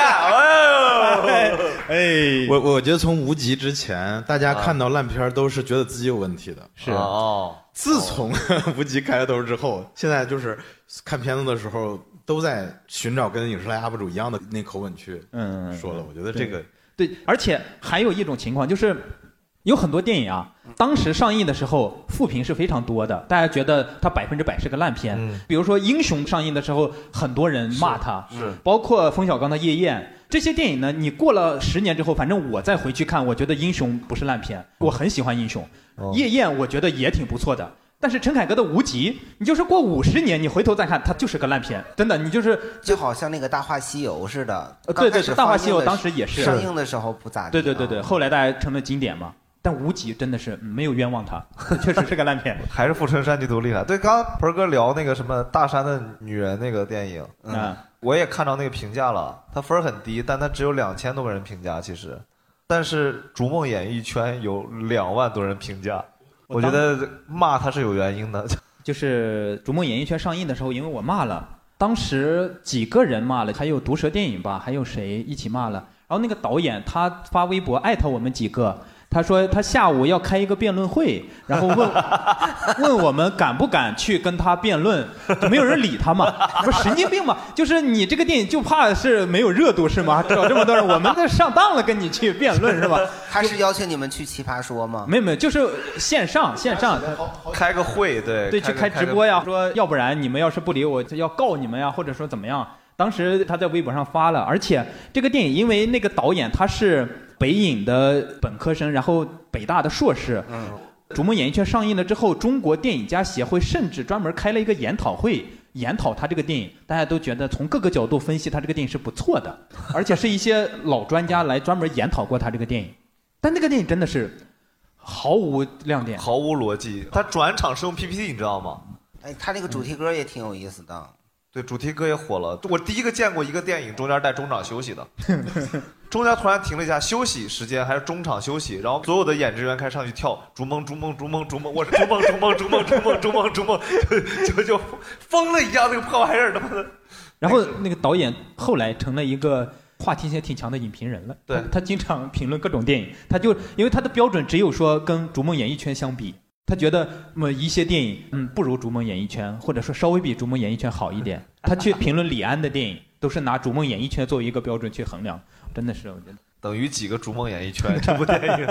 F: 哎，我我觉得从无极之前，大家看到烂片都是觉得自己有问题的。
D: 是
B: 哦。
F: 自从无极开了头之后，现在就是看片子的时候都在寻找跟影视类 UP 主一样的那口吻去
D: 嗯
F: 说了。我觉得这个。
D: 对，而且还有一种情况就是，有很多电影啊，当时上映的时候负评是非常多的，大家觉得它百分之百是个烂片。
B: 嗯、
D: 比如说《英雄》上映的时候，很多人骂它，
B: 是
D: 包括冯小刚的《夜宴》这些电影呢。你过了十年之后，反正我再回去看，我觉得《英雄》不是烂片，我很喜欢《英雄》。
B: 哦《
D: 夜宴》我觉得也挺不错的。但是陈凯歌的《无极》，你就是过五十年，你回头再看，它就是个烂片，真的，你就是
C: 就好像那个《大话西游》似的。
D: 呃，对对，《大话西游》当时也是
C: 上映的时候不咋地。
D: 对对对对，后来大家成了经典嘛。但无极真的是没有冤枉他，确实是个烂片。
B: 还是富春山居图厉害。对，刚刚盆哥聊那个什么大山的女人那个电影，
D: 嗯，
B: 我也看到那个评价了，它分很低，但它只有两千多个人评价，其实，但是《逐梦演艺圈》有两万多人评价，我觉得骂他是有原因的。
D: 就是《逐梦演艺圈》上映的时候，因为我骂了，当时几个人骂了，还有毒舌电影吧，还有谁一起骂了。然后那个导演他发微博艾特我们几个，他说他下午要开一个辩论会，然后问 问我们敢不敢去跟他辩论，没有人理他嘛，不是神经病嘛？就是你这个电影就怕是没有热度是吗？找这么多人，我们这上当了，跟你去辩论是吧？
C: 他是邀请你们去奇葩说吗？
D: 没有没有，就是线上线上
B: 开个会，对
D: 对，去
B: 开
D: 直播呀，说要不然你们要是不理我，就要告你们呀，或者说怎么样？当时他在微博上发了，而且这个电影因为那个导演他是北影的本科生，然后北大的硕士。
C: 嗯。
D: 《逐梦演艺圈》上映了之后，中国电影家协会甚至专门开了一个研讨会，研讨他这个电影。大家都觉得从各个角度分析他这个电影是不错的，而且是一些老专家来专门研讨过他这个电影。但那个电影真的是毫无亮点，
B: 毫无逻辑。他转场是用 PPT，你知道吗？
C: 哎，他那个主题歌也挺有意思的。
B: 对，主题歌也火了。我第一个见过一个电影中间带中场休息的，中间突然停了一下休息时间，还是中场休息，然后所有的演职员开始上去跳“逐梦逐梦逐梦逐梦”，我是逐梦逐梦逐梦逐梦逐梦逐梦，就就疯了一样那个破玩意儿，他妈的。
D: 然后那个导演后来成了一个话题性挺强的影评人了。
B: 对
D: 他，他经常评论各种电影，他就因为他的标准只有说跟《逐梦演艺圈》相比，他觉得么一些电影嗯不如《逐梦演艺圈》，或者说稍微比《逐梦演艺圈》好一点。他去评论李安的电影，都是拿《逐梦演艺圈》作为一个标准去衡量，真的是我觉得。
B: 等于几个《逐梦演艺圈》这部电影，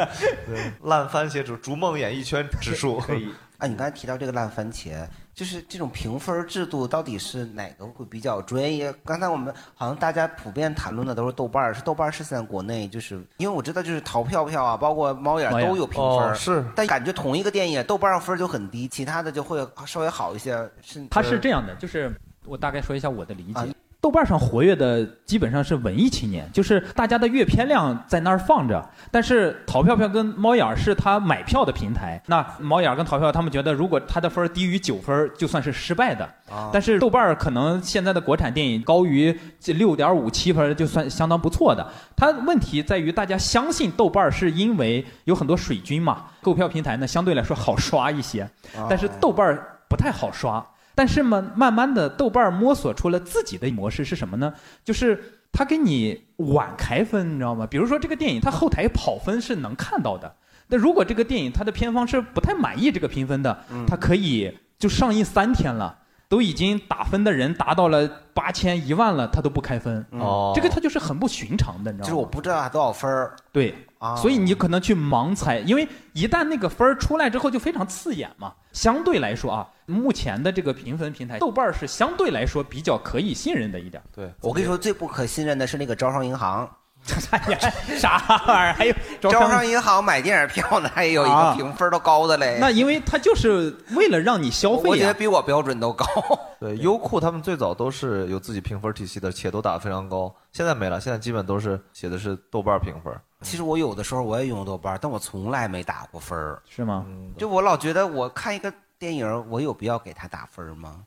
B: 对烂番茄指《逐梦演艺圈》指数
D: 可以。
C: 啊，你刚才提到这个烂番茄，就是这种评分制度到底是哪个会比较专业？刚才我们好像大家普遍谈论的都是豆瓣儿，是豆瓣儿是在国内，就是因为我知道就是淘票票啊，包括猫眼都有评分，
B: 哦是
C: 但感觉同一个电影豆瓣上分儿就很低，其他的就会稍微好一些。是
D: 他是这样的，就是我大概说一下我的理解。
C: 啊
D: 豆瓣上活跃的基本上是文艺青年，就是大家的阅片量在那儿放着，但是淘票票跟猫眼儿是他买票的平台。那猫眼儿跟淘票，他们觉得如果他的分低于九分儿，就算是失败的。
C: 啊
D: 但是豆瓣儿可能现在的国产电影高于六点五七分儿，就算相当不错的。它问题在于大家相信豆瓣儿是因为有很多水军嘛，购票平台呢相对来说好刷一些，但是豆瓣儿不太好刷。但是嘛，慢慢的，豆瓣儿摸索出了自己的模式是什么呢？就是它给你晚开分，你知道吗？比如说这个电影，它后台跑分是能看到的。那如果这个电影它的片方是不太满意这个评分的，它可以就上映三天了，都已经打分的人达到了八千一万了，他都不开分。
B: 哦
D: 这个他就是很不寻常的，你知道吗？
C: 就是我不知道它多少分儿
D: 对，
C: 啊，
D: 所以你可能去盲猜，因为一旦那个分儿出来之后就非常刺眼嘛。相对来说啊，目前的这个评分平台，豆瓣儿是相对来说比较可以信任的一点。
B: 对，
C: 我跟你说最不可信任的是那个招商银行，
D: 啥玩意儿？还有招
C: 招
D: 商
C: 商银行买电影票呢，还有一
D: 啊
C: 个评分都高的嘞。
D: 那因为它就是为了让你消费
C: 我觉得。比我标准都高。
B: 对，优酷他们最早都是有自己评分体系的，且都打得非常高。现在没了，现在基本都是写的是豆瓣评分。
C: 其实我有的时候我也用豆瓣，但我从来没打过分儿。
D: 是吗？
C: 就我老觉得我看一个电影，我有必要给他打分吗？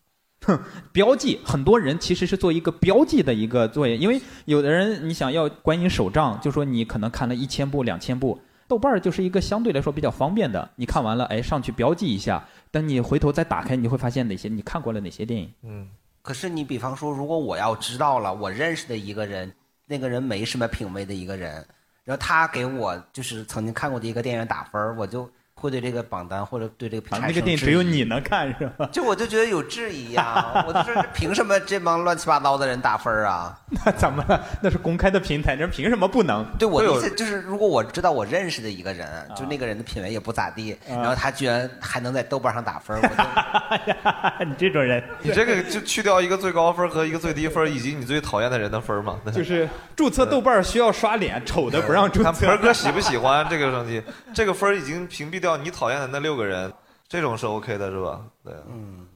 C: 哼？
D: 标记，很多人其实是做一个标记的一个作业，因为有的人你想要观影手账，就说你可能看了一千部、两千部，豆瓣儿就是一个相对来说比较方便的，你看完了，哎，上去标记一下，等你回头再打开，你会发现哪些你看过了哪些电影。
B: 嗯，
C: 可是你比方说，如果我要知道了，我认识的一个人，那个人没什么品味的一个人，然后他给我就是曾经看过的一个电影打分，我就会对这个榜单或者对这个
D: 啊，
C: 产生
D: 那个电影
C: 质疑
D: 只有你能看是吧？
C: 就我就觉得有质疑呀、我就说凭什么这帮乱七八糟的人打分儿啊？
D: 那怎么了？那是公开的平台，那凭什么不能？
C: 对我的意思就是，如果我知道我认识的一个人，就那个人的品味也不咋地，然后他居然还能在豆瓣上打分儿，我就
D: 你这种人
B: 你这个就去掉一个最高分和一个最低分，以及你最讨厌的人的分嘛。
D: 就是注册豆瓣需要刷脸，丑的不让注
B: 看
D: 册。
B: 盆儿哥喜不喜欢这个东西，这个分儿已经屏蔽掉你讨厌的那六个人，这种是 OK 的，是吧？对，嗯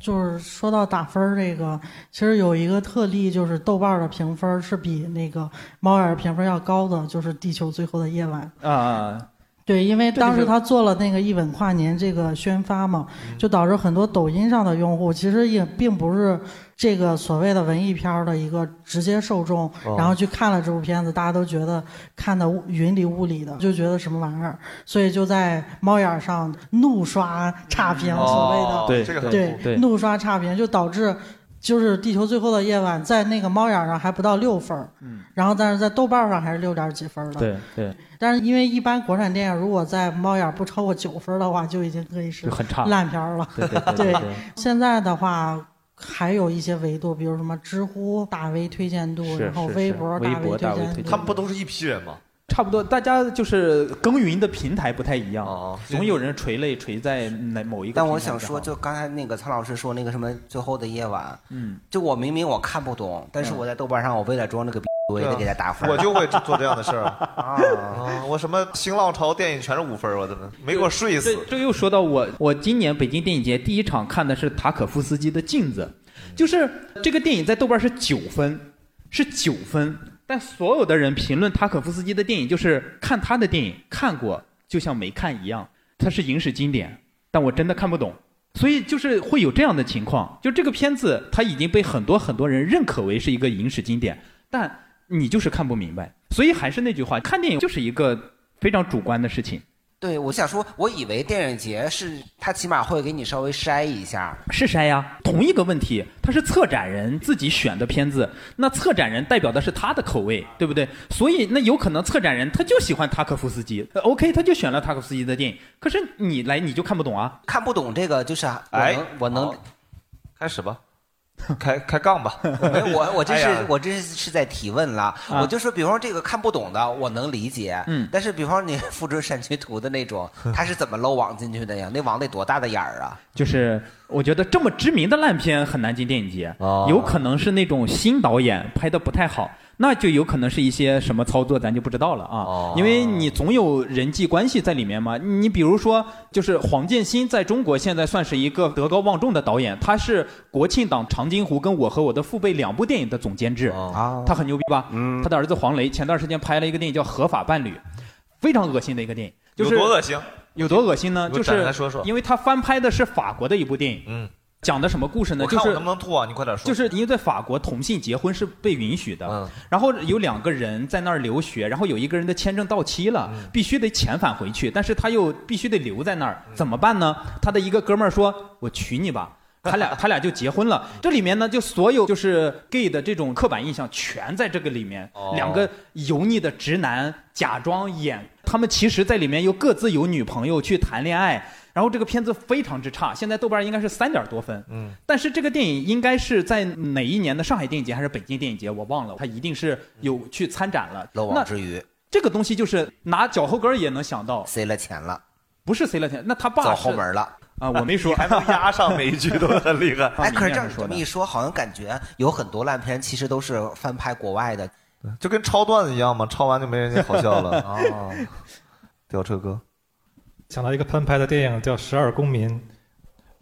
G: 就是说到打分儿这个，其实有一个特例，就是豆瓣儿的评分是比那个猫眼儿评分要高的，就是《地球最后的夜晚》。
D: 啊，
G: 对，因为当时他做了那个一吻跨年这个宣发嘛，就导致很多抖音上的用户其实也并不是这个所谓的文艺片儿的一个直接受众，
B: 哦
G: 然后去看了这部片子，大家都觉得看的云里雾里的，就觉得什么玩意儿，所以就在猫眼儿上怒刷差评，所谓的、
B: 哦
D: 对
G: 对
D: 对
G: 怒刷差评，就导致就是《地球最后的夜晚》在那个猫眼儿上还不到六分儿，
D: 嗯，
G: 然后但是在豆瓣上还是六点几分儿的。
D: 对对，
G: 但是因为一般国产电影如果在猫眼儿不超过九分的话，就已经可以是
D: 就很差。
G: 烂片儿了。
D: 对对对对对，
G: 现在的话。还有一些维度，比如什么知乎大 V 推荐度，然后微博
D: 微博大 V
G: 推荐度，
D: 推荐
B: 他们不都是一批人吗？
D: 差不多，大家就是耕耘的平台不太一样，
B: 哦，
D: 总有人垂泪垂在哪某一个。
C: 但我想说，就刚才那个苍老师说那个什么最后的夜晚，
D: 嗯，
C: 就我明明我看不懂，但是我在豆瓣上我为了装那个逼，我也得给他打分。
B: 我就会做这样的事儿
C: 啊，
B: 啊！我什么新浪潮电影全是五分，我真的没给我睡死
D: 这。这又说到我，我今年北京电影节第一场看的是塔可夫斯基的《镜子》，就是这个电影在豆瓣是九分，是九分，但所有的人评论塔可夫斯基的电影，就是看他的电影看过就像没看一样，它是影史经典，但我真的看不懂。所以就是会有这样的情况，就这个片子它已经被很多很多人认可为是一个影史经典，但你就是看不明白。所以还是那句话，看电影就是一个非常主观的事情。
C: 对，我想说，我以为电影节是他起码会给你稍微筛一下，
D: 是筛呀，同一个问题，他是策展人自己选的片子，那策展人代表的是他的口味，对不对？所以那有可能策展人他就喜欢塔可夫斯基呃，OK，他就选了塔可夫斯基的电影，可是你来你就看不懂啊。
C: 看不懂这个就是我
B: 哎
C: 能我能
B: 开始吧，开开杠吧。
C: 没我 我这是、
B: 哎
C: 我这是是在提问了，
D: 啊
C: 我就说，比方说这个看不懂的，我能理解，
D: 嗯
C: 但是比方说你复制山区图的那种，他是怎么漏网进去的呀？那网得多大的眼儿啊？
D: 就是我觉得这么知名的烂片很难进电影节，
B: 哦
D: 有可能是那种新导演拍的不太好，那就有可能是一些什么操作，咱就不知道了啊。
B: 哦
D: 因为你总有人际关系在里面嘛。你比如说，就是黄建新在中国现在算是一个德高望重的导演，他是国庆档《长津湖》跟我和我的父辈两部电影的总监制，
B: 哦
C: 啊
D: 他很牛逼吧？
C: 嗯
D: 他的儿子黄磊前段时间拍了一个电影叫《合法伴侣》，非常恶心的一个电影，就是
B: 有多恶心？
D: 有多恶心呢？就是因为他翻拍的是法国的一部电影，
B: 嗯，
D: 讲的什么故事呢？
B: 我看我
D: 就是
B: 能不能吐啊？你快点说。
D: 就是因为在法国同性结婚是被允许的，
B: 嗯
D: 然后有两个人在那儿留学，然后有一个人的签证到期了，
B: 嗯
D: 必须得遣返回去，但是他又必须得留在那儿，怎么办呢？他的一个哥们儿说：“我娶你吧。”他俩 他俩就结婚了。这里面呢，就所有就是 gay 的这种刻板印象全在这个里面。
B: 哦
D: 两个油腻的直男假装演，他们其实在里面又各自有女朋友去谈恋爱。然后这个片子非常之差，现在豆瓣应该是三点多分。
B: 嗯，
D: 但是这个电影应该是在哪一年的上海电影节还是北京电影节，我忘了，他一定是有去参展了。
C: 漏网之鱼
D: 这个东西就是拿脚后跟也能想到，
C: 塞了钱了，
D: 不是塞了钱，那他爸
C: 走后门了。
D: 啊，我没 说，
B: 还能压上每一句都很厉害。
C: 哎，可是这这么一说，好像感觉有很多烂片其实都是翻拍国外的。
B: 就跟抄段子一样嘛，抄完就没人家好笑了啊。吊车哥，
E: 想到一个翻拍的电影叫《十二公民》，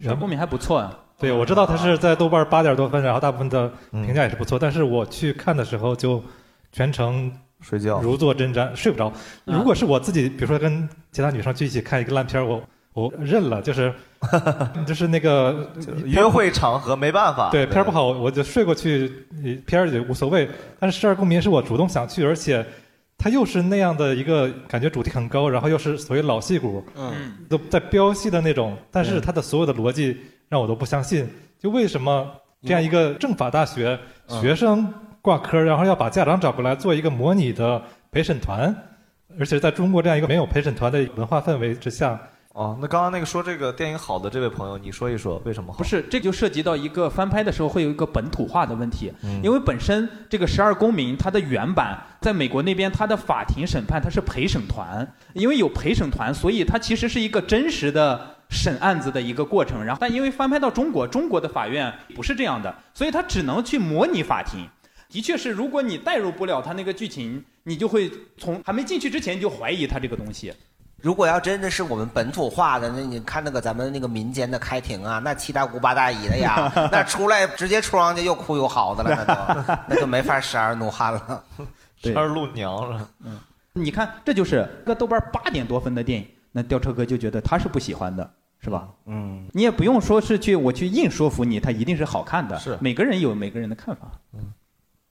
D: 十二公民还不错啊。
E: 对，我知道他是在豆瓣八点多分，然后大部分的
B: 嗯
E: 评价也是不错，但是我去看的时候就全程
B: 睡觉。
E: 如坐针毡，睡不着。如果是我自己，比如说跟其他女生去一起看一个烂片儿，我我认了，就是 就是那个
B: 约会场合没办法。
E: 对片儿不好，我就睡过去，片儿也无所谓。但是《十二公民》是我主动想去，而且它又是那样的一个感觉，主题很高，然后又是所谓老戏骨，
C: 嗯，
E: 都在飙戏的那种，但是他的所有的逻辑让我都不相信。就为什么这样一个政法大学
B: 嗯
E: 学生挂科，然后要把家长找过来做一个模拟的陪审团，而且在中国这样一个没有陪审团的文化氛围之下，
B: 哦，那刚刚那个说这个电影好的这位朋友，你说一说为什么好？
D: 不是，这就涉及到一个翻拍的时候会有一个本土化的问题，
B: 嗯
D: 因为本身这个《十二公民》它的原版在美国那边，它的法庭审判它是陪审团，因为有陪审团，所以它其实是一个真实的审案子的一个过程。然后，但因为翻拍到中国，中国的法院不是这样的，所以它只能去模拟法庭。的确是，如果你代入不了它那个剧情，你就会从还没进去之前就怀疑它这个东西。
C: 如果要真的是我们本土化的，那你看那个咱们那个民间的开庭啊，那七大姑八大姨的呀，那出来直接冲上去又哭又嚎的了，那都那就没法十二怒汉了。
D: 对
B: 十二路娘了。
D: 嗯你看，这就是个豆瓣八点多分的电影，那吊车哥就觉得他是不喜欢的，是吧？
C: 嗯，
D: 你也不用说是去我去硬说服你，他一定是好看的。
B: 是
D: 每个人有每个人的看法。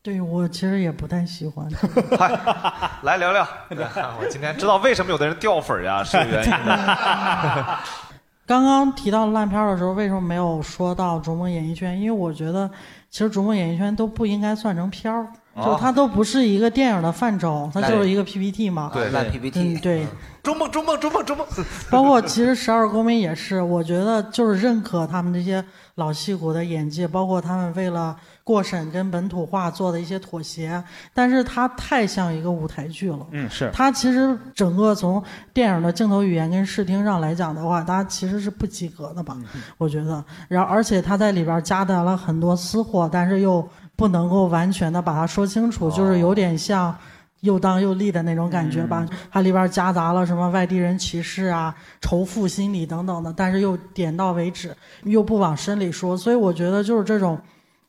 G: 对我其实也不太喜欢。
B: 来聊聊。我今天知道为什么有的人掉粉儿呀，是有原因的。
G: 刚刚提到烂片儿的时候，为什么没有说到《逐梦演艺圈》？因为我觉得，其实《逐梦演艺圈》都不应该算成片儿，
B: 哦
G: 就它都不是一个电影的范畴，它就是一个 PPT 嘛。
B: 对
C: 烂
G: 嗯
C: ，PPT，
G: 对。
B: 逐梦，逐梦，逐梦，逐梦。
G: 包括其实《十二公民》也是，我觉得就是认可他们这些老戏骨的演技，包括他们为了过审跟本土化做的一些妥协，但是它太像一个舞台剧了。
D: 嗯，是。
G: 它其实整个从电影的镜头语言跟视听上来讲的话，它其实是不及格的吧？我觉得。然后，而且它在里边夹杂了很多私货，但是又不能够完全的把它说清楚，就是有点像。又当又立的那种感觉吧，它里边夹杂了什么外地人歧视啊、仇富心理等等的，但是又点到为止，又不往深里说，所以我觉得就是这种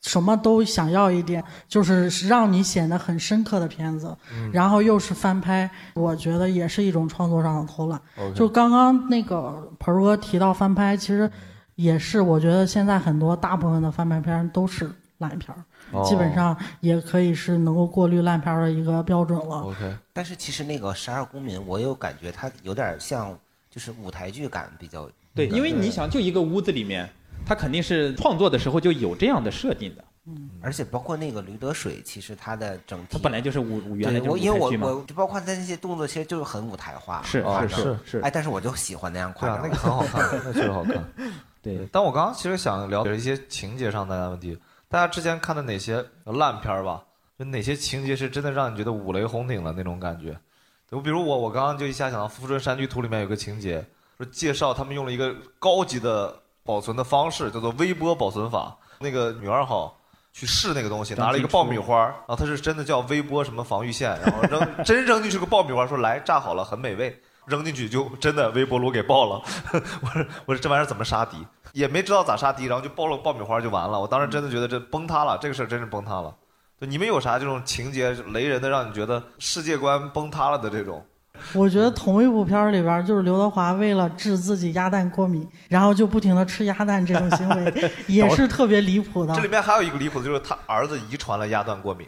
G: 什么都想要一点，就是让你显得很深刻的片子，然后又是翻拍，我觉得也是一种创作上的偷懒。就刚刚那个盆儿哥提到翻拍，其实也是我觉得现在很多大部分的翻拍片都是烂片儿。
B: 哦
G: 基本上也可以是能够过滤烂片儿的一个标准了。
B: OK，
C: 但是其实那个《十二公民》，我有感觉它有点像，就是舞台剧感比较。
D: 对，因为你想，就一个屋子里面，他肯定是创作的时候就有这样的设定的。
C: 而且包括那个驴得水，其实他的整体，
D: 它本来就是舞舞原来就是
C: 对我，因为我
D: 舞台剧嘛。
C: 我就包括它那些动作，其实就是很舞台化，
D: 是是是是
C: 哎，但是我就喜欢那样夸
B: 对啊，
C: 张。
B: 那个很好看，那确实好看。
D: 对，
B: 但我刚刚其实想聊一些情节上的问题。大家之前看的哪些烂片儿吧？就哪些情节是真的让你觉得五雷轰顶的那种感觉？就比如我，我刚刚就一下想到《富春山居图》里面有个情节，说介绍他们用了一个高级的保存的方式，叫做微波保存法。那个女二号去试那个东西，拿了一个爆米花，然后它是真的叫微波什么防御线，然后扔真扔进去个爆米花，说来炸好了，很美味。扔进去就真的微波炉给爆了，我说我说这玩意儿怎么杀敌？也没知道咋杀敌，然后就爆了爆米花就完了。我当时真的觉得这崩塌了，这个事儿真是崩塌了。就你们有啥这种情节雷人的，让你觉得世界观崩塌了的这种？
G: 我觉得同一部片儿里边，就是刘德华为了治自己鸭蛋过敏，然后就不停的吃鸭蛋这种行为，也是特别离谱的
B: 这。里面还有一个离谱的，就是他儿子遗传了鸭蛋过敏。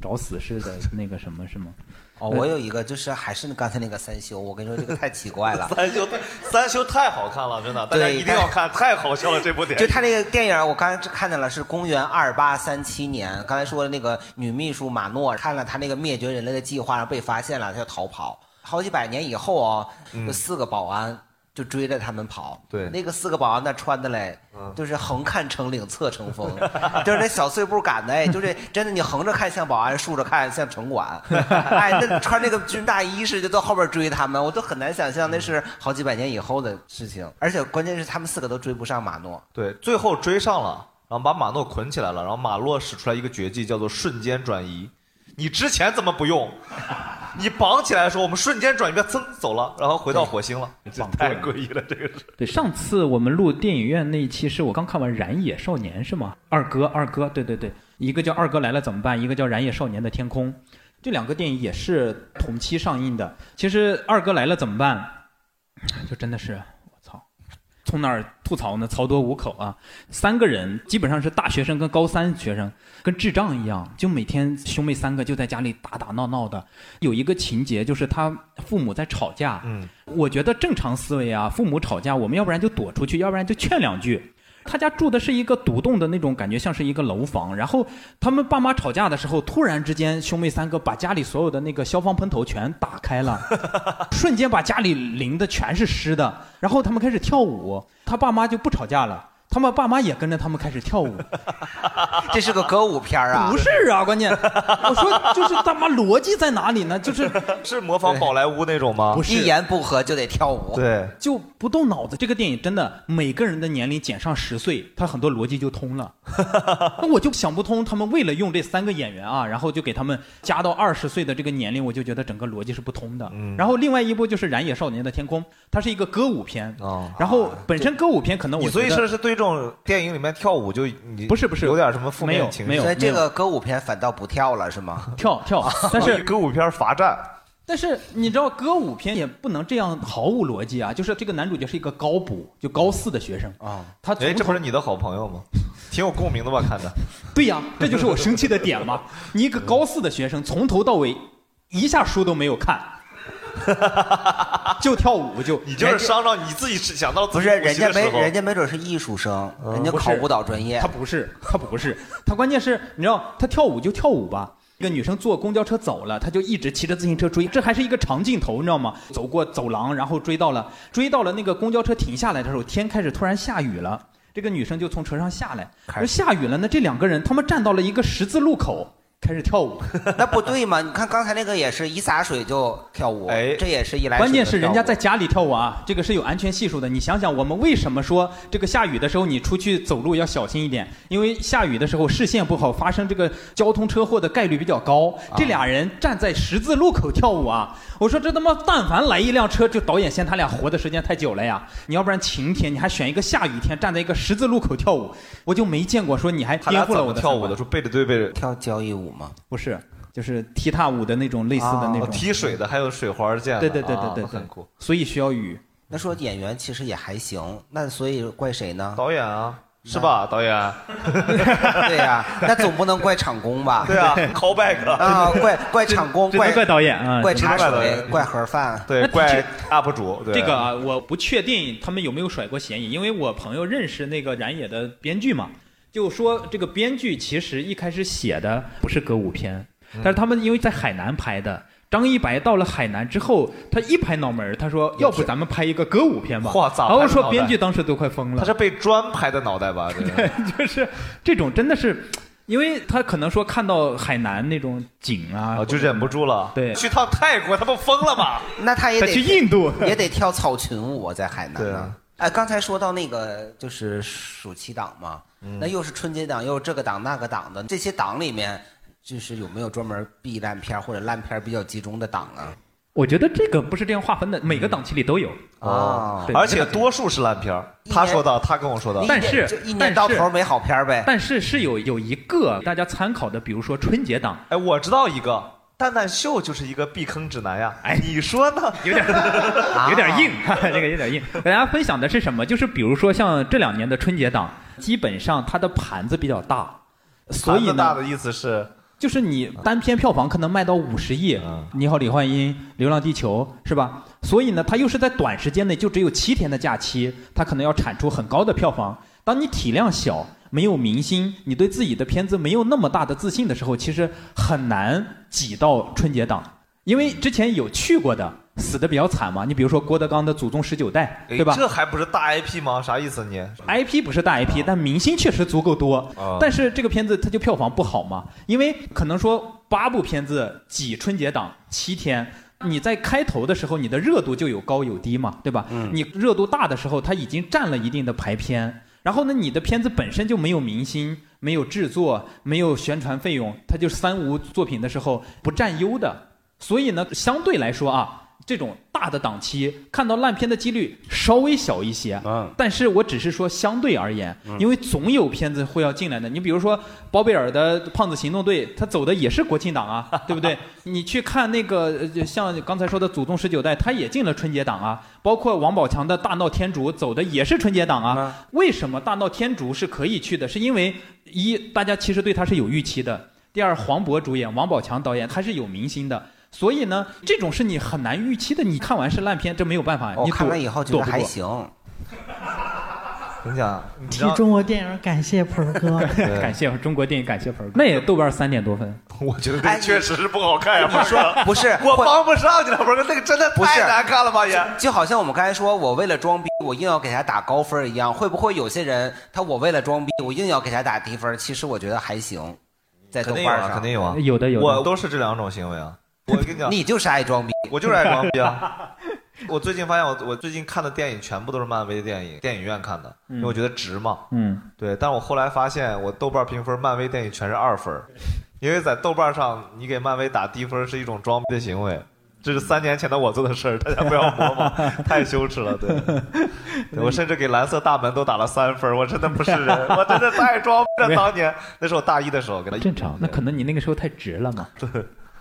D: 找死似的那个什么是吗？
C: 哦，我有一个，就是还是刚才那个三修，我跟你说这个太奇怪了。
B: 三修三修太好看了，真的，大家一定要看，太好笑了这部电影。
C: 就他那个电影，我刚才看见了，是公元二八三七年。刚才说的那个女秘书马诺看了他那个灭绝人类的计划，然后被发现了，他要逃跑。好几百年以后哦，有四个保安就追着他们跑。
B: 对
C: 那个四个保安那穿的嘞，
B: 嗯
C: 就是横看成岭侧成峰，就是那小碎步赶的，哎，就是真的，你横着看像保安，竖着看像城管。哎，那穿那个军大衣似的，到后边追他们，我都很难想象那是好几百年以后的事情。而且关键是他们四个都追不上马诺。
B: 对，最后追上了，然后把马诺捆起来了，然后马诺使出来一个绝技，叫做瞬间转移。你之前怎么不用？你绑起来的时候，我们瞬间转移，噌走了，然后回到火星了。这太诡异了，这个是。
D: 对，上次我们录电影院那一期是我刚看完《燃野少年》是吗？二哥，二哥，对对对，一个叫《二哥来了怎么办》，一个叫《燃野少年的天空》，这两个电影也是同期上映的。其实《二哥来了怎么办》，就真的是从哪儿吐槽呢？槽多五口啊！三个人基本上是大学生跟高三学生，跟智障一样，就每天兄妹三个就在家里打打闹闹的。有一个情节就是他父母在吵架，
B: 嗯，
D: 我觉得正常思维啊，父母吵架，我们要不然就躲出去，要不然就劝两句。他家住的是一个独栋的那种感觉，像是一个楼房。然后他们爸妈吵架的时候，突然之间兄妹三个把家里所有的那个消防喷头全打开了，瞬间把家里淋的全是湿的。然后他们开始跳舞，他爸妈就不吵架了。他们爸妈也跟着他们开始跳舞，
C: 这是个歌舞片儿啊！
D: 不是啊，关键我说就是他妈逻辑在哪里呢？就是
B: 是模仿宝莱坞那种吗？
D: 不是
C: 一言不合就得跳舞。
B: 对，
D: 就不动脑子。这个电影真的每个人的年龄减上十岁，他很多逻辑就通了。那我就想不通，他们为了用这三个演员啊，然后就给他们加到二十岁的这个年龄，我就觉得整个逻辑是不通的。
B: 嗯
D: 然后另外一部就是《燃野少年的天空》，它是一个歌舞片。
B: 哦
D: 然后本身歌舞片可能我
B: 你所以
D: 觉得
B: 是是对这种电影里面跳舞就你
D: 不是不是
B: 有点什么负面情绪？
D: 没有
C: 所以这个歌舞片反倒不跳了是吗？
D: 跳跳，但是
B: 歌舞片罚站。
D: 但是你知道歌舞片也不能这样毫无逻辑啊！就是这个男主角是一个高补，就高四的学生
C: 啊，
D: 他
B: 哎，这不是你的好朋友吗？挺有共鸣的吧？看着。
D: 对呀，这就是我生气的点嘛！你一个高四的学生，从头到尾一下书都没有看，就跳舞就
B: 你就是伤到你自己是想到
C: 不是人家没人家没准是艺术生，人家考舞蹈专业。
D: 他不是，他不是，他关键是你知道，他跳舞就跳舞吧。一个女生坐公交车走了，他就一直骑着自行车追，这还是一个长镜头，你知道吗？走过走廊，然后追到了，追到了那个公交车停下来的时候，天开始突然下雨了，这个女生就从车上下来，而下雨了呢，这两个人他们站到了一个十字路口。开始跳舞，
C: 那不对吗？你看刚才那个也是一洒水就跳舞，哎，这也是一来。
D: 关键是人家在家里跳舞啊，这个是有安全系数的。你想想，我们为什么说这个下雨的时候你出去走路要小心一点？因为下雨的时候视线不好，发生这个交通车祸的概率比较高。这俩人站在十字路口跳舞啊，我说这他妈但凡来一辆车，就导演嫌他俩活的时间太久了呀。你要不然晴天，你还选一个下雨天站在一个十字路口跳舞，我就没见过说你还颠覆了我的
B: 跳舞的时候背着对背着
C: 跳交谊舞吗？
D: 不是。就是踢踏舞的那种类似的那种
B: 踢水的，还有水花溅，
D: 对对对对对，
B: 很酷。
D: 所以需要雨。
C: 那说演员其实也还行，那所以怪谁呢？
B: 导演啊，是吧？导演。
C: 对呀，那总不能怪场工吧？
B: 对啊，callback
C: 啊，怪怪场工，怪
D: 怪导演啊，
C: 怪茶水，怪盒饭，
B: 对，怪 UP 主。
D: 对这个啊，我不确定他们有没有甩过嫌疑，因为我朋友认识那个燃野的编剧嘛，就说这个编剧其实一开始写的不是歌舞片。但是他们因为在海南拍的，张一白到了海南之后，他一拍脑门他说：“要不咱们拍一个歌舞片吧？”
B: 哇，咋？
D: 然后说编剧当时都快疯了。
B: 他是被砖拍的脑袋吧？
D: 对，就是这种真的是，因为他可能说看到海南那种景啊，
B: 就忍不住了。
D: 对，
B: 去趟泰国，他不疯了吗？
C: 那他也得
D: 去印度，
C: 也得跳草裙舞在海南。
B: 对啊。
C: 哎，刚才说到那个就是暑期档嘛，那又是春节档，又是这个档那个档的，这些档里面。就是有没有专门避烂片或者烂片比较集中的档啊？
D: 我觉得这个不是这样划分的，每个档期里都有
C: 啊，
B: 而且多数是烂片。他说到，他跟我说的，
D: 但是
C: 一年到头没好片呗。
D: 但是是有有一个大家参考的，比如说春节档。
B: 哎，我知道一个《蛋蛋秀》就是一个避坑指南呀。哎，你说呢？
D: 有点 有点硬，这个有点硬。给大家分享的是什么？就是比如说像这两年的春节档，基本上它的盘子比较大，所以呢，
B: 大的意思是。
D: 就是你单片票房可能卖到五十亿，《你好，李焕英》《流浪地球》是吧？所以呢，它又是在短时间内就只有七天的假期，它可能要产出很高的票房。当你体量小、没有明星，你对自己的片子没有那么大的自信的时候，其实很难挤到春节档。因为之前有去过的死的比较惨嘛，你比如说郭德纲的《祖宗十九代》，对吧？
B: 这还不是大 IP 吗？啥意思你
D: ？IP 不是大 IP，但明星确实足够多。但是这个片子它就票房不好嘛，因为可能说八部片子挤春节档七天，你在开头的时候你的热度就有高有低嘛，对吧？你热度大的时候，它已经占了一定的排片，然后呢，你的片子本身就没有明星、没有制作、没有宣传费用，它就是三无作品的时候不占优的。所以呢，相对来说啊，这种大的档期看到烂片的几率稍微小一些。嗯，但是我只是说相对而言，因为总有片子会要进来的。你比如说包贝尔的《胖子行动队》，他走的也是国庆档啊，对不对？你去看那个像刚才说的《祖宗十九代》，他也进了春节档啊。包括王宝强的《大闹天竺》，走的也是春节档啊。为什么《大闹天竺》是可以去的？是因为一大家其实对他是有预期的。第二，黄渤主演，王宝强导演，他是有明星的。所以呢，这种是你很难预期的。你看完是烂片，这没有办法。
C: 你看完以后觉得还行。
B: 你讲，
G: 替中国电影感谢鹏哥，
D: 感谢中国电影，感谢鹏哥。那也豆瓣三点多分。
B: 我觉得那确实是不好看呀，
C: 不是不是，
B: 我帮不上你了，鹏哥，那个真的太难看了吧也。
C: 就好像我们刚才说我为了装逼，我硬要给他打高分一样，会不会有些人他我为了装逼，我硬要给他打低分？其实我觉得还行，在豆瓣上
B: 肯定有啊，
D: 有的有的。
B: 我都是这两种行为啊。我跟你讲，
C: 你就是爱装逼，
B: 我就是爱装逼啊！我最近发现，我我最近看的电影全部都是漫威的电影，电影院看的，因为我觉得值嘛。嗯，对。但我后来发现，我豆瓣评分漫威电影全是二分，因为在豆瓣上你给漫威打低分是一种装逼的行为，这是三年前的我做的事儿，大家不要模仿，太羞耻了。对，我甚至给蓝色大门都打了三分，我真的不是人，我真的太装逼了。当年那是我大一的时候给他
D: 正常，那可能你那个时候太直了嘛。
B: 对。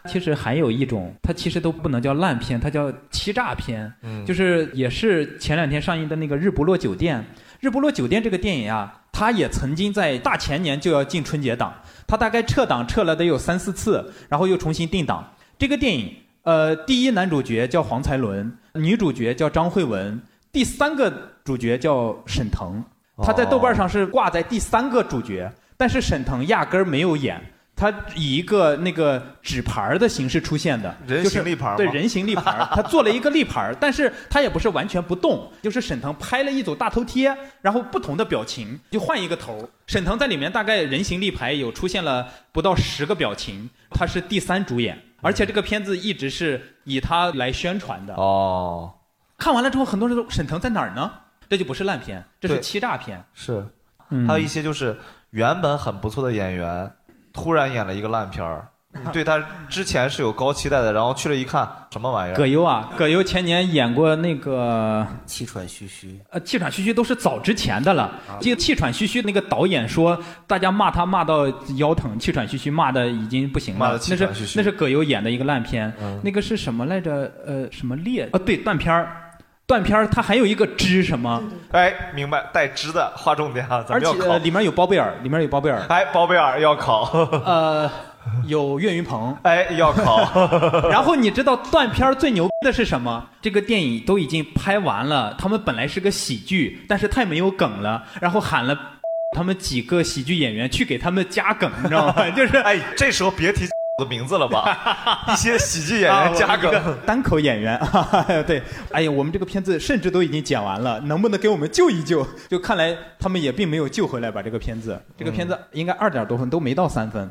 D: 其实还有一种，它其实都不能叫烂片，它叫欺诈片。
B: 嗯
D: 就是也是前两天上映的那个《日不落酒店》。《日不落酒店》这个电影啊，它也曾经在大前年就要进春节档，它大概撤档撤了得有三四次，然后又重新定档。这个电影，呃，第一男主角叫黄才伦，女主角叫张慧雯，第三个主角叫沈腾。他在豆瓣上是挂在第三个主角，但是沈腾压根儿没有演。他以一个那个纸牌儿的形式出现的，
B: 人形立牌吗
D: 对人形立牌儿，他做了一个立牌儿，但是他也不是完全不动，就是沈腾拍了一组大头贴，然后不同的表情就换一个头。沈腾在里面大概人形立牌有出现了不到十个表情，他是第三主演，而且这个片子一直是以他来宣传的。
B: 哦，
D: 看完了之后，很多人都沈腾在哪儿呢？这就不是烂片，这是欺诈片。
B: 是，
D: 嗯
B: 还有一些就是原本很不错的演员，突然演了一个烂片儿，你对他之前是有高期待的，然后去了一看，什么玩意儿？
D: 葛优啊，葛优前年演过那个
C: 气喘吁吁，
D: 呃，气喘吁吁都是早之前的了。
B: 啊
D: 记得气喘吁吁那个导演说，大家骂他骂到腰疼，气喘吁吁骂的已经不行
B: 骂得。
D: 了那
B: 气喘吁吁
D: 是那是葛优演的一个烂片，
B: 嗯
D: 那个是什么来着？呃，什么烈？啊，对，断片儿。断片儿，它还有一个知什么？
B: 哎，明白，带汁的，划重点啊，咱
D: 而
B: 们要考。
D: 且呃里面有包贝尔，里面有包贝尔。
B: 哎，包贝尔要考。
D: 呃，有岳云鹏。
B: 哎，要考。
D: 然后你知道断片儿最牛逼的是什么？这个电影都已经拍完了，他们本来是个喜剧，但是太没有梗了，然后喊了他们几个喜剧演员去给他们加梗，你知道吗？就是
B: 哎，这时候别提我的名字了吧？一些喜剧演员加梗。
D: 单口演员，对，哎呀，我们这个片子甚至都已经剪完了，能不能给我们救一救？就看来他们也并没有救回来吧。这个片子，这个片子应该二点多分，都没到三分。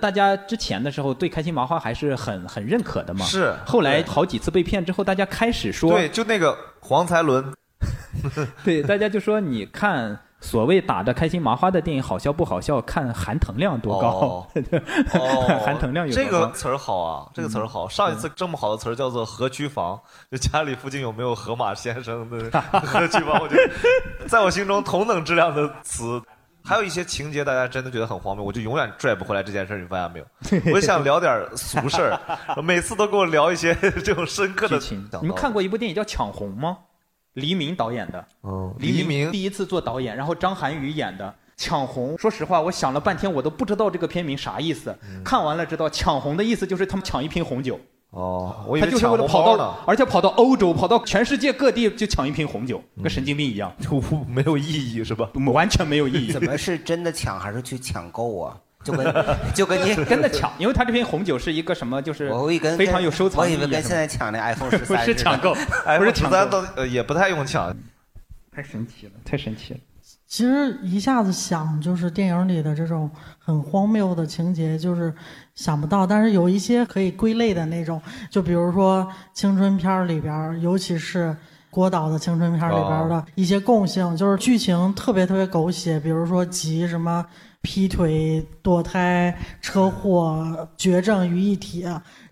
D: 大家之前的时候对开心麻花还是很很认可的嘛，
B: 是
D: 后来好几次被骗之后，大家开始说，
B: 对，就那个黄才伦，
D: 对，大家就说你看所谓打着开心麻花的电影好笑不好笑，看含腾量多高，
B: 哦哦
D: 含腾量有
B: 这。个词儿好啊，这个词儿好。上一次这么好的词儿叫做河区房，就家里附近有没有河马先生的 河区房？我觉得 在我心中同等质量的词。还有一些情节，大家真的觉得很荒谬，我就永远拽不回来这件事儿。你发现没有？我想聊点俗事儿，每次都给我聊一些这种深刻的
D: 情。你们看过一部电影叫《抢红》吗？黎明导演的。
B: 哦，
D: 黎
B: 黎明
D: 第一次做导演，然后张涵予演的《抢红》。说实话，我想了半天，我都不知道这个片名啥意思。
B: 嗯
D: 看完了知道，抢红的意思就是他们抢一瓶红酒。
B: 哦，我以
D: 他就是
B: 为
D: 了跑到而且跑到欧洲，跑到全世界各地就抢一瓶红酒，跟神经病一样，
B: 就 没有意义是吧？
D: 完全没有意义。
C: 怎么是真的抢还是去抢购啊？就跟就跟你
D: 真的抢，因为他这瓶红酒是一个什么，就是
C: 我以为跟
D: 非常有收藏
C: 我以
D: 意义的。
C: 为跟现在抢那 iPhone 十
D: 不
C: 三
D: 是抢购，
B: 哎，
D: 不是抢购
B: 都呃也不太用抢，
D: 太神奇了，太神奇了。
G: 其实一下子想，就是电影里的这种很荒谬的情节，就是想不到。但是有一些可以归类的那种，就比如说青春片儿里边儿，尤其是郭导的青春片儿里边儿的一些共性，就是剧情特别特别狗血，比如说集什么劈腿、堕胎、车祸、绝症于一体，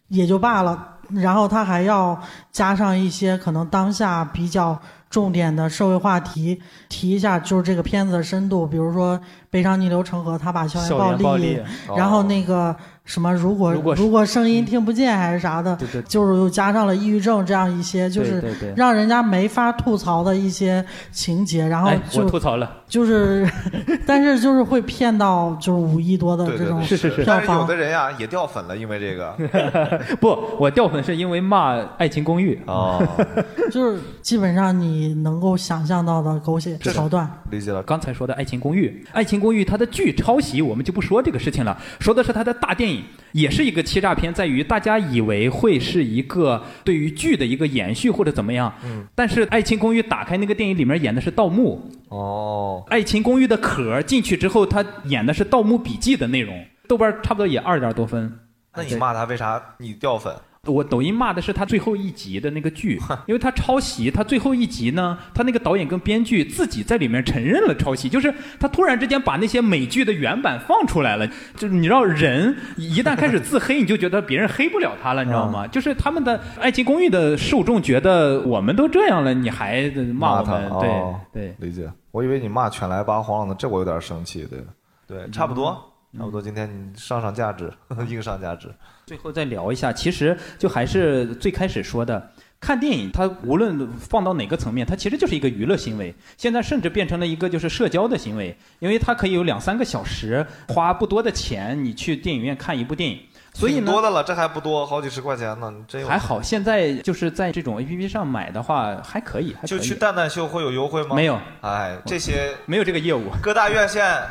G: 也就罢了。然后他还要加上一些可能当下比较重点的社会话题，提一下就是这个片子的深度，比如说《悲伤逆流成河》，他把校园暴力，
D: 暴力
G: 然后那个什么，如果
D: 如果
G: 如果声音听不见还是啥的，
D: 对对
G: 就是又加上了抑郁症这样一些，就是
D: 对对。对
G: 让人家没法吐槽的一些情节，然后
D: 哎，我
G: 就
D: 吐槽了，
G: 就是，但是就是会骗到就是五亿多的这种
B: 对，
G: 票
B: 房。是有的。人呀也掉粉了，因为这个。
D: 不，我掉粉是因为骂《爱情公寓》
B: 哦，
G: 就是基本上你能够想象到的狗血桥段。
B: 理解了。
D: 刚才说的《爱情公寓》，《爱情公寓》它的剧抄袭，我们就不说这个事情了，说的是它的大电影，也是一个欺诈片，在于大家以为会是一个对于剧的一个延续或者怎么样，
B: 嗯，
D: 但是《爱情公寓》打开那个电影里面演的是盗墓，
B: 哦，《
D: 爱情公寓》的壳进去之后，他演的是《盗墓笔记》的内容，豆瓣差不多也二点多分。
B: 那你骂他为啥你掉粉？
D: 我抖音骂的是他最后一集的那个剧，因为他抄袭。他最后一集呢，他那个导演跟编剧自己在里面承认了抄袭，就是他突然之间把那些美剧的原版放出来了。就是你知道，人一旦开始自黑，你就觉得别人黑不了他了，你知道吗？就是他们的《爱情公寓》的受众觉得我们都这样了，你还骂我
B: 他
D: 们？
B: 哦
D: 对对，
B: 理解。我以为你骂犬来八荒呢，这我有点生气。对对，差不多。差不多今天你上上价值，硬上价值。
D: 最后再聊一下，其实就还是最开始说的，看电影它无论放到哪个层面，它其实就是一个娱乐行为。现在甚至变成了一个就是社交的行为，因为它可以有两三个小时，花不多的钱，你去电影院看一部电影。所以
B: 多的了，这还不多，好几十块钱呢，你真有
D: 还好，现在就是在这种 A P P 上买的话还可以，还可以
B: 就去蛋蛋秀会有优惠吗？
D: 没有，
B: 哎，这些
D: 没有这个业务。
B: 各大院线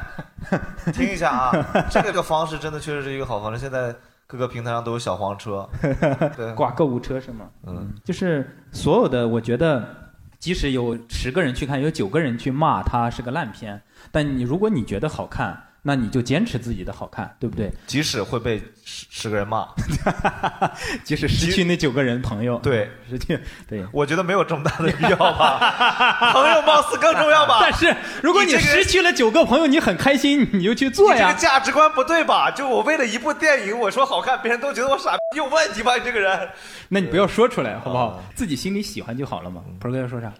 B: 听一下啊，这个方式真的确实是一个好方式。现在各个平台上都有小黄车，对，
D: 挂购物车是吗？
B: 嗯，
D: 就是所有的，我觉得即使有十个人去看，有九个人去骂它是个烂片，但你如果你觉得好看，那你就坚持自己的好看，对不对？
B: 即使会被十十个人骂，
D: 即使失去那九个人朋友，
B: 对，
D: 失去对。
B: 我觉得没有这么大的必要吧，朋友貌似更重要吧。
D: 但是如果你失去了九个朋友，你很开心，你就去做呀
B: 你这个。价值观不对吧？就我为了一部电影，我说好看，别人都觉得我傻逼，有问题吧？你这个人，
D: 那你不要说出来，好不好？自己心里喜欢就好了嘛。鹏哥要说啥？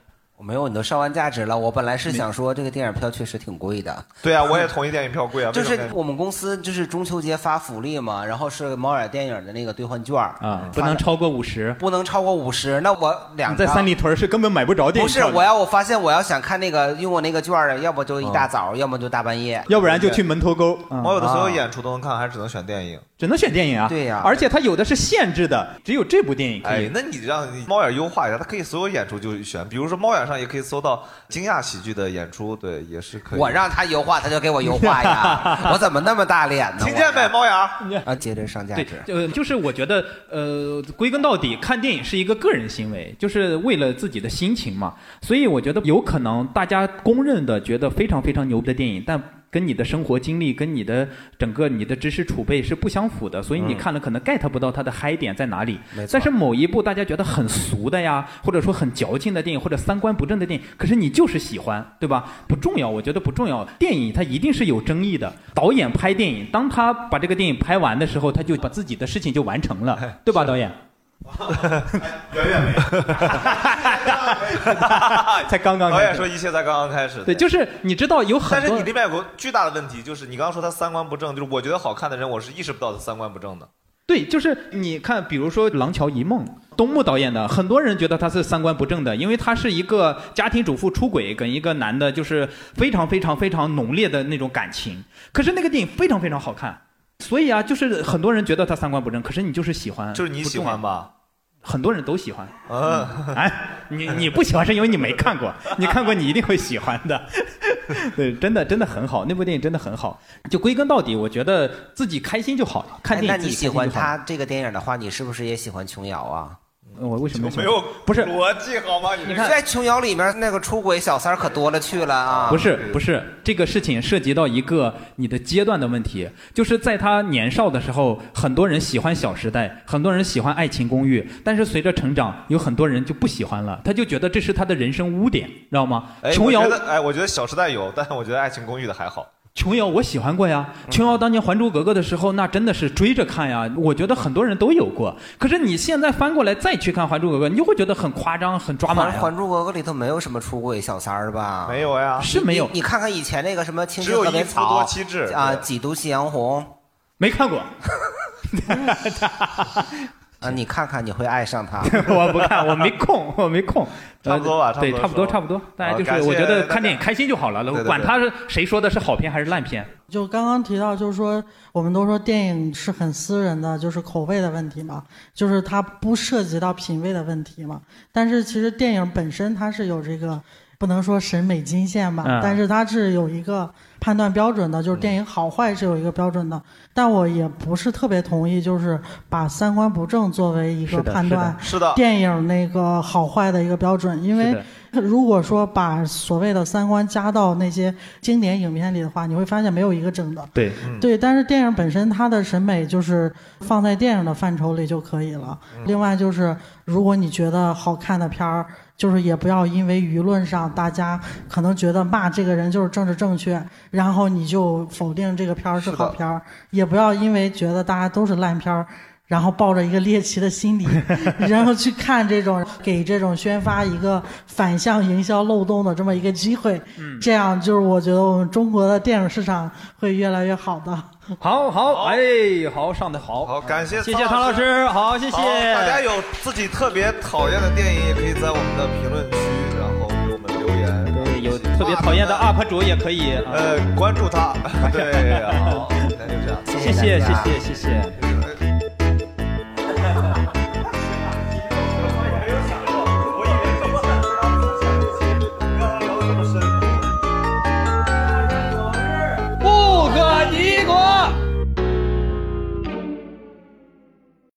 C: 我没有，你都上完价值了。我本来是想说这个电影票确实挺贵的，
B: 对啊，我也同意电影票贵啊。
C: 就是我们公司就是中秋节发福利嘛，然后是猫眼电影的那个兑换券儿
D: 啊，不能超过五十。
C: 不能超过五十。那我两
D: 你在三里屯是根本买不着电影
C: 不是我要我发现我要想看那个用我那个券的，要不就一大早，要么就大半夜，
D: 要不然就去门头沟。嗯
B: 猫友的所有
C: 啊
B: 演出都能看，还是只能选电影？
D: 只能选电影啊。
C: 对呀
D: 而且它有的是限制的，只有这部电影可以。
B: 哎，那你让猫眼优化一下，它可以所有演出就选，比如说猫眼上也可以搜到惊讶喜剧的演出，对，也是可以。
C: 我让他优化，他就给我优化呀，我怎么那么大脸呢？
B: 听见没，猫眼？
C: 啊，接着上价
D: 对
C: 值。，
D: 呃，就是我觉得，呃，归根到底，看电影是一个个人行为，就是为了自己的心情嘛。所以我觉得有可能大家公认的觉得非常非常牛逼的电影，但跟你的生活经历、跟你的整个你的知识储备是不相符的，所以你
C: 嗯
D: 看了可能 get 不到它的嗨点在哪里。但是某一部大家觉得很俗的呀，或者说很矫情的电影，或者三观不正的电影，可是你就是喜欢，对吧？不重要，我觉得不重要。电影它一定是有争议的。导演拍电影，当他把这个电影拍完的时候，他就把自己的事情就完成了，对吧，导演？
F: 远远没。
D: 才刚刚
B: 导演说一切才刚刚开始。
D: 对，就是你知道有很多
B: 但是你那边有个巨大的问题，就是你刚刚说他三观不正，就是我觉得好看的人，我是意识不到他三观不正的。
D: 对，就是你看，比如说《廊桥遗梦》，东木导演的，很多人觉得他是三观不正的，因为他是一个家庭主妇出轨，跟一个男的，就是非常非常非常浓烈的那种感情。可是那个电影非常非常好看，所以啊，就是很多人觉得他三观不正，可是你就是喜欢，
B: 就是你喜欢吧？
D: 很多人都喜欢。
B: 嗯，
D: 哎，你你不喜欢是因为你没看过，你看过你一定会喜欢的。对，真的真的很好，那部电影真的很好。就归根到底，我觉得自己开心就好了。看
C: 那你喜欢他这个电影的话，你是不是也喜欢琼瑶啊？
D: 我为什么
B: 没有
D: 不是
B: 逻辑好吗？你看
C: 在琼瑶里面那个出轨小三儿可多了去了啊！
D: 不是不是，这个事情涉及到一个你的阶段的问题，就是在他年少的时候，很多人喜欢《小时代》，很多人喜欢《爱情公寓》，但是随着成长，有很多人就不喜欢了，他就觉得这是他的人生污点，知道吗？
B: 哎，
D: 琼瑶
B: 我觉得，哎，我觉得《小时代》有，但是我觉得《爱情公寓》的还好。
D: 琼瑶我喜欢过呀，琼瑶当年《还珠格格》的时候，那真的是追着看呀。我觉得很多人都有过，可是你现在翻过来再去看《还珠格格》，你就会觉得很夸张、很抓马
C: 还
D: 呀。
C: 还珠格格》里头没有什么出轨小三儿吧？
B: 没有呀
D: 是没有
C: 你你看看以前那个什么《青
B: 只
C: 青河边草
B: 妻制》
C: 啊，《几度夕阳红》
D: 没看过。
C: 啊，你看看你会爱上他。
D: 我不看，我没空，我没空。
B: 差不多吧
D: 呃对，差不多，
B: 差不多
D: 差不多。大家就是，我觉得看电影开心就好了，管他是谁说的是好片还是烂片。
G: 就刚刚提到，就是说，我们都说电影是很私人的，就是口味的问题嘛，就是它不涉及到品味的问题嘛。但是其实电影本身它是有这个，不能说审美金线吧，
I: 嗯。
G: 但是它是有一个判断标准的，就是电影好坏是有一个标准的。但我也不是特别同意，就是把三观不正作为一个判断
B: 是的。
G: 电影那个好坏的一个标准，因为如果说把所谓的三观加到那些经典影片里的话，你会发现没有一个正的。
D: 对。
G: 对，但是电影本身它的审美就是放在电影的范畴里就可以了。另外就是，如果你觉得好看的片儿，就是也不要因为舆论上大家可能觉得骂这个人就是政治正确，然后你就否定这个片儿是好片儿，也不要因为觉得大家都是烂片儿。然后抱着一个猎奇的心理，然后去看这种给这种宣发一个反向营销漏洞的这么一个机会，这样就是我觉得我们中国的电影市场会越来越好的。
D: 好好，哎，好上的好，
B: 好，感谢
D: 谢谢唐老师，好，谢谢。
B: 好大家有自己特别讨厌的电影，也可以在我们的评论区，然后给我们留言。
D: 对，有特别讨厌的 UP 主也可以，
B: 呃，关注他。对，好，那就这样，
D: 谢谢，谢谢，谢谢。Gracias.